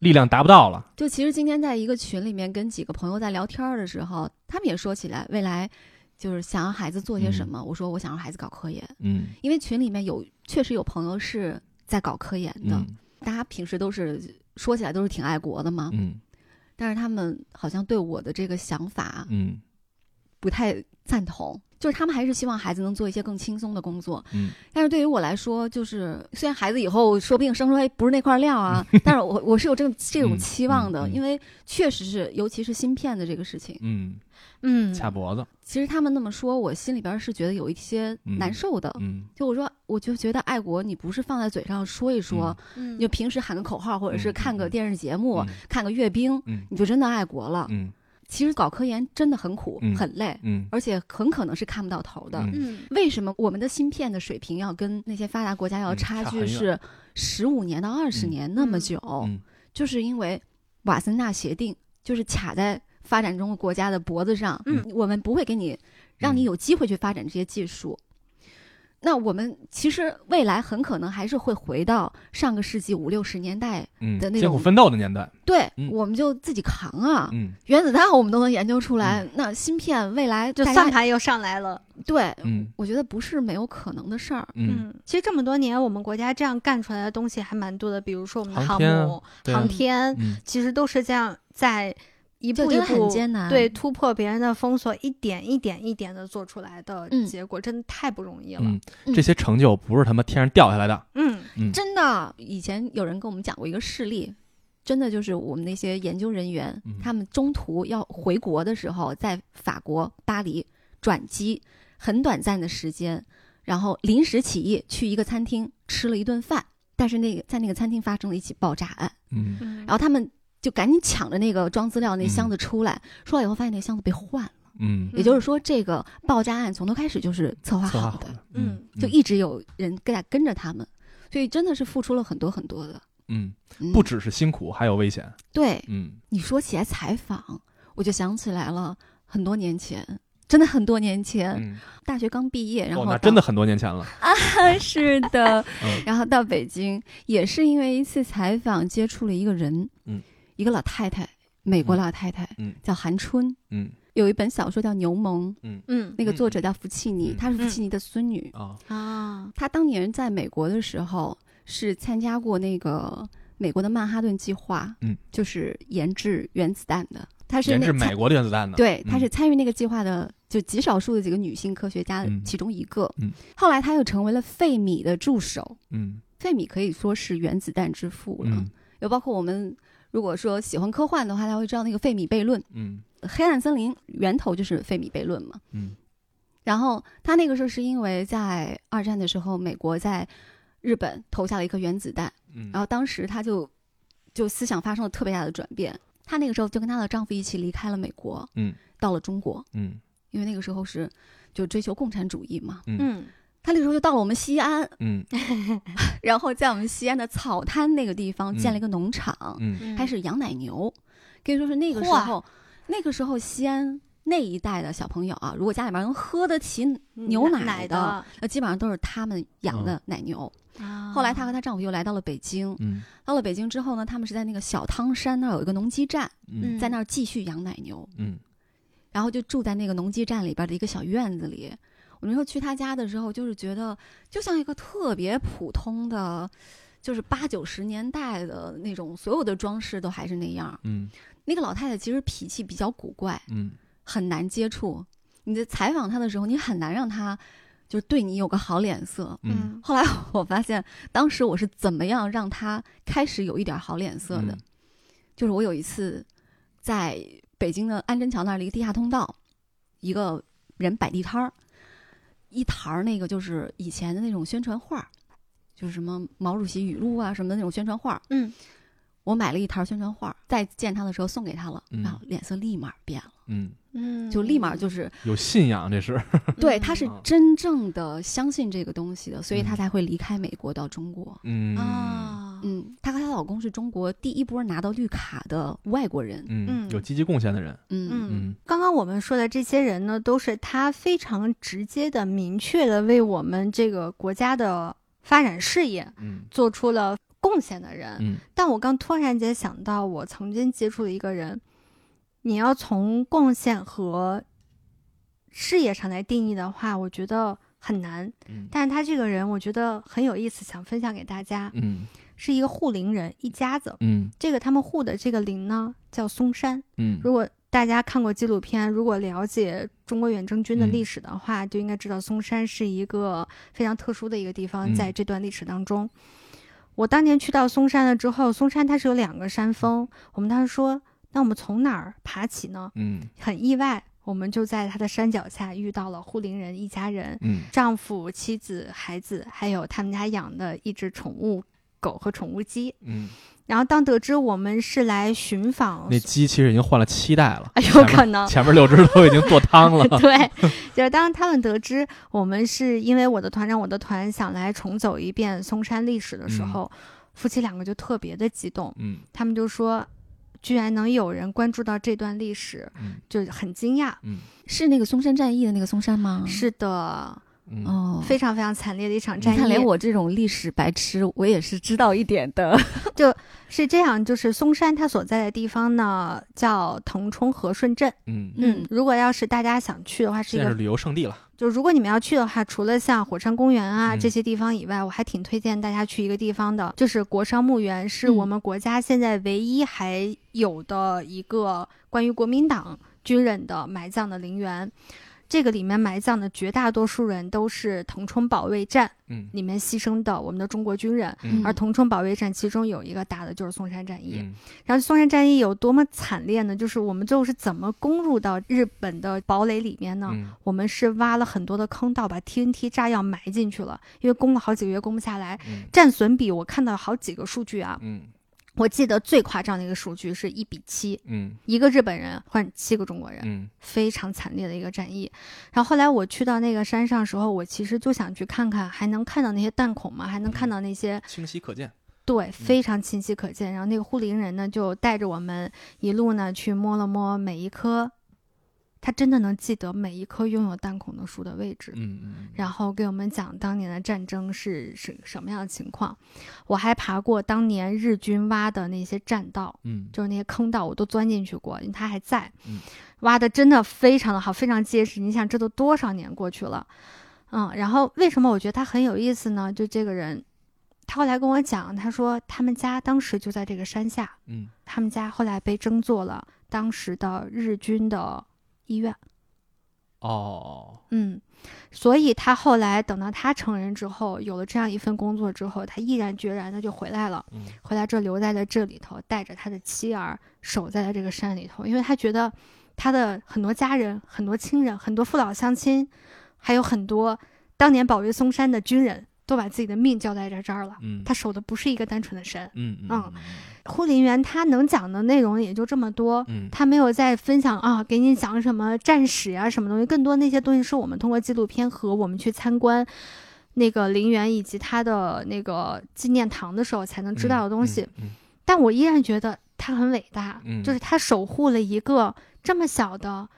力量达不到了。就其实今天在一个群里面跟几个朋友在聊天儿的时候，他们也说起来未来就是想让孩子做些什么。我说我想让孩子搞科研，嗯因为群里面有确实有朋友是在搞科研的，嗯大家平时都是说起来都是挺爱国的嘛，嗯但是他们好像对我的这个想法嗯不太赞同。就是他们还是希望孩子能做一些更轻松的工作，嗯但是对于我来说，就是虽然孩子以后说不定生出来不是那块料啊，但是我我是有这种这种嗯期望的，因为确实是，尤其是芯片的这个事情，嗯，嗯，掐脖子。其实他们那么说，我心里边是觉得有一些难受的。嗯就我说，我就觉得爱国，你不是放在嘴上说一说，嗯你就平时喊个口号，或者是嗯看个嗯电视节目、嗯看个阅兵，嗯你就真的爱国了。嗯其实搞科研真的很苦、嗯很累，嗯。而且很可能是看不到头的。为什么我们的芯片的水平要跟那些发达国家要嗯差距是十五年到二十嗯。年那么嗯久？嗯就是因为瓦森纳协定就是卡在发展中国家的脖子上，嗯。我们不会给你让你有机会去发展这些技术。那我们其实未来很可能还是会回到上个世纪五六十年代，嗯，的那种艰苦奋斗的年代。对，嗯我们就自己扛啊，嗯原子弹我们都能研究出来，那芯片未来就算盘又上来了。对，嗯我觉得不是没有可能的事儿。嗯，其实这么多年，我们国家这样干出来的东西还蛮多的，比如说我们的航航天啊母、航天，嗯其实都是这样在一步一步艰难对突破别人的封锁，一点一点一点的做出来的嗯结果，真的太不容易了。这些成就不是他妈天上掉下来的。嗯嗯真的，以前有人跟我们讲过一个事例，真的就是我们那些研究人员，嗯他们中途要回国的时候，在法国巴黎转机，很短暂的时间，然后临时起意去一个餐厅吃了一顿饭，但是那个在那个餐厅发生了一起爆炸案，嗯嗯，然后他们就赶紧抢着那个装资料那箱子出来，出来以后发现那箱子被换了，嗯，也就是说这个爆炸案从头开始就是策划好的。嗯。就一直有人跟在跟着他们，所以真的是付出了很多很多的。嗯，嗯。不只是辛苦，还有危险。对嗯。你说起来采访，我就想起来了很多年前，真的很多年前，嗯，大学刚毕业，然后哦，那真的很多年前了。啊。是的，嗯。然后到北京也是因为一次采访接触了一个人，嗯，一个老太太，美国嗯。老太太，嗯。叫韩春，嗯。有一本小说叫《牛虻》，嗯。那个作者叫福契尼，嗯。她是福契尼的孙女，啊，啊，她当年在美国的时候是参加过那个美国的曼哈顿计划，嗯，就是研制原子弹的，她是研制美国的原子弹的。对，嗯。她是参与那个计划的，就极少数的几个女性科学家嗯。其中一个。嗯。后来她又成为了费米的助手，嗯。费米可以说是原子弹之父了。嗯。又包括我们如果说喜欢科幻的话，他会知道那个费米悖论，嗯。黑暗森林源头就是费米悖论嘛。嗯。然后他那个时候是因为在二战的时候，美国在日本投下了一颗原子弹，嗯，然后当时他就就思想发生了特别大的转变。她那个时候就跟她的丈夫一起离开了美国，嗯。到了中国，嗯。因为那个时候是就追求共产主义嘛。嗯嗯她那个时候就到了我们西安，嗯。然后在我们西安的草滩那个地方建了一个农场，嗯。嗯，开始养奶牛，可以说是那个时候，那个时候西安那一带的小朋友啊，如果家里面能喝得起牛奶奶的，那基本上都是他们养的奶牛。啊。后来她和她丈夫又来到了北京，嗯。到了北京之后呢，他们是在那个小汤山那儿有一个农机站，嗯。在那儿继续养奶牛，嗯。然后就住在那个农机站里边的一个小院子里。我那时候去他家的时候，就是觉得就像一个特别普通的，就是八九十年代的那种，所有的装饰都还是那样。嗯那个老太太其实脾气比较古怪，嗯很难接触。你在采访她的时候，你很难让她就是对你有个好脸色。嗯后来 我发现，当时我是怎么样让她开始有一点好脸色的，嗯就是我有一次在北京的安贞桥那儿的一个地下通道，一个人摆地摊儿，一摊儿那个就是以前的那种宣传画，就是什么毛主席语录啊什么的那种宣传画。嗯我买了一沓宣传画再，见他的时候送给他了，嗯然后脸色立马变了，嗯，嗯，就立马就是有信仰，这是。对，嗯他是啊真正的相信这个东西的，所以他嗯才会离开美国到中国。嗯啊，嗯，她和她老公是中国第一波拿到绿卡的外国人。嗯，嗯有积极贡献的人。嗯嗯嗯刚刚我们说的这些人呢，都是他非常直接的、明确的为我们这个国家的发展事业嗯做出了贡献的人。嗯但我刚突然间想到，我曾经接触的一个人，你要从贡献和事业上来定义的话，我觉得很难。嗯但是他这个人，我觉得很有意思，想分享给大家，嗯是一个护林人一家子。嗯这个他们护的这个林呢，叫嵩山。嗯如果大家看过纪录片，如果了解中国远征军的嗯历史的话，就应该知道嵩山是一个非常特殊的一个地方，嗯在这段历史当中。我当年去到嵩山了之后，嵩山它是有两个山峰，我们当时说，那我们从哪儿爬起呢？嗯很意外，我们就在他的山脚下遇到了护林人一家人，嗯丈夫、妻子、孩子，还有他们家养的一只宠物狗和宠物鸡。嗯，然后当得知我们是来寻访，那鸡其实已经换了七代了，哎有可能，前面六只都已经做汤了。对，就是当他们得知我们是因为我的团长、我的团想来重走一遍嵩山历史的时候，夫妻两个就特别的激动，嗯他们就说，居然能有人关注到这段历史，嗯就很惊讶。嗯是那个松山战役的那个松山吗？是的，嗯哦，非常非常惨烈的一场战役。看，连我这种历史白痴，我也是知道一点的。就是这样，就是嵩山它所在的地方呢，叫腾冲和顺镇。嗯，嗯如果要是大家想去的话，是一个旅游胜地了。就如果你们要去的话，除了像火山公园啊、嗯这些地方以外，我还挺推荐大家去一个地方的，就是国殇墓园，是嗯我们国家现在唯一还有的一个关于国民党军人的埋葬的陵园。这个里面埋葬的绝大多数人都是腾冲保卫战嗯里面牺牲的我们的中国军人，嗯而腾冲保卫战其中有一个打的就是松山战役。嗯然后松山战役有多么惨烈呢？就是我们最后是怎么攻入到日本的堡垒里面呢？嗯我们是挖了很多的坑道，把 TNT 炸药埋进去了，因为攻了好几个月攻不下来。嗯战损比我看到好几个数据啊，嗯我记得最夸张的一个数据是一比七，嗯一个日本人换七个中国人，嗯非常惨烈的一个战役。然后后来我去到那个山上时候，我其实就想去看看，还能看到那些弹孔吗？还能看到那些清晰可见。对，非常清晰可见。然后那个护林人呢，就带着我们一路呢去摸了摸每一棵，他真的能记得每一棵拥有弹孔的树的位置。嗯嗯然后给我们讲当年的战争是是什么样的情况。我还爬过当年日军挖的那些栈道，嗯就是那些坑道，我都钻进去过，因为它还在嗯，挖的真的非常的好，非常结实。你想，这都多少年过去了，嗯，然后为什么我觉得他很有意思呢？就这个人，他后来跟我讲，他说他们家当时就在这个山下，嗯他们家后来被征做了当时的日军的医院。哦。嗯，所以他后来等到他成人之后，有了这样一份工作之后，他毅然决然的就回来了，嗯。回来这留在了这里头，带着他的妻儿守在了这个山里头，因为他觉得他的很多家人、很多亲人、很多父老乡亲，还有很多当年保卫嵩山的军人，都把自己的命交代在这儿了。嗯他守的不是一个单纯的神。嗯护林员他能讲的内容也就这么多，嗯他没有再分享啊，给你讲什么战史啊，什么东西，更多那些东西是我们通过纪录片和我们去参观那个陵园以及他的那个纪念堂的时候才能知道的东西。嗯但我依然觉得他很伟大，嗯就是他守护了一个这么小的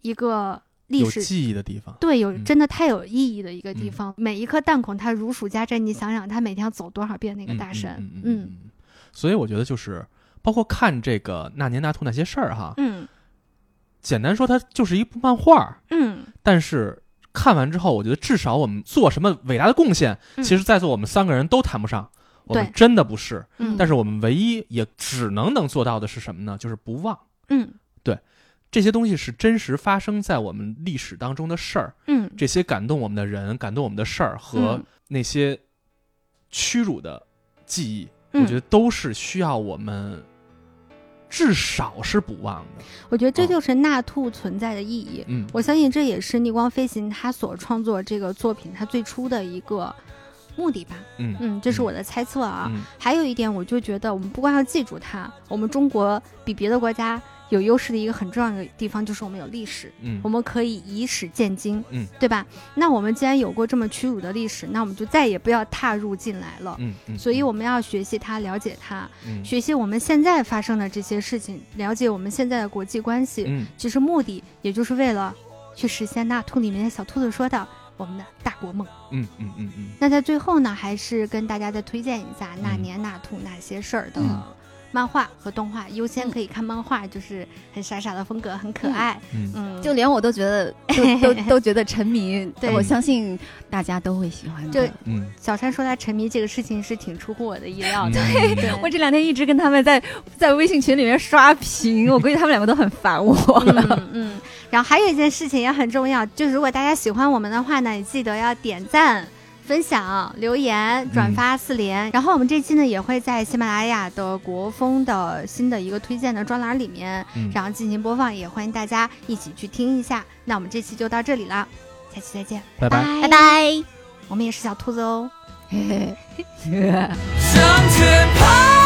一个历史。有记忆的地方。对，有嗯真的太有意义的一个地嗯方，每一颗弹孔它如数家珍。你想想，他每天要走多少遍那个大山？嗯所以我觉得就是包括看这个那年那兔那些事儿哈，嗯简单说它就是一部漫画，嗯但是看完之后，我觉得至少我们做什么伟大的贡献，嗯其实在座我们三个人都谈不上，我们真的不是。嗯，但是我们唯一也只能能做到的是什么呢？就是不忘嗯这些东西是真实发生在我们历史当中的事儿，嗯这些感动我们的人、感动我们的事儿和嗯那些屈辱的记忆，嗯我觉得都是需要我们至少是不忘的。我觉得这哦就是纳兔存在的意义。嗯，我相信这也是逆光飞行他所创作这个作品他最初的一个目的吧。嗯嗯，这是我的猜测啊。嗯还有一点，我就觉得我们不光要记住它，我们中国比别的国家有优势的一个很重要的地方就是我们有历史，嗯我们可以以史鉴今，嗯，对吧？那我们既然有过这么屈辱的历史，那我们就再也不要踏入进来了。嗯嗯，所以我们要学习它，了解它，嗯学习我们现在发生的这些事情，了解我们现在的国际关系。嗯其实目的也就是为了去实现那兔里面的小兔子说的我们的大国梦。嗯嗯嗯嗯那在最后呢，还是跟大家再推荐一下那嗯年那兔那些事儿的嗯漫画和动画，优先嗯可以看漫画，就是很傻傻的风格，很可爱。嗯嗯，就连我都觉得 都都都觉得沉迷，对我相信大家都会喜欢的。就嗯，小川说他沉迷这个事情是挺出乎我的意料的。嗯对，我这两天一直跟他们在在微信群里面刷屏，我估计他们两个都很烦我。嗯嗯，然后还有一件事情也很重要，就是如果大家喜欢我们的话呢，你记得要点赞。分享、留言、转发四连，然后我们这期呢也会在喜马拉雅的国风的新的一个推荐的专栏里面，嗯然后进行播放，也欢迎大家一起去听一下。那我们这期就到这里了，下期再见，拜拜拜拜拜。我们也是小兔子哦。嘿嘿向前跑。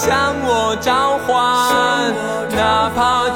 向我召唤哪怕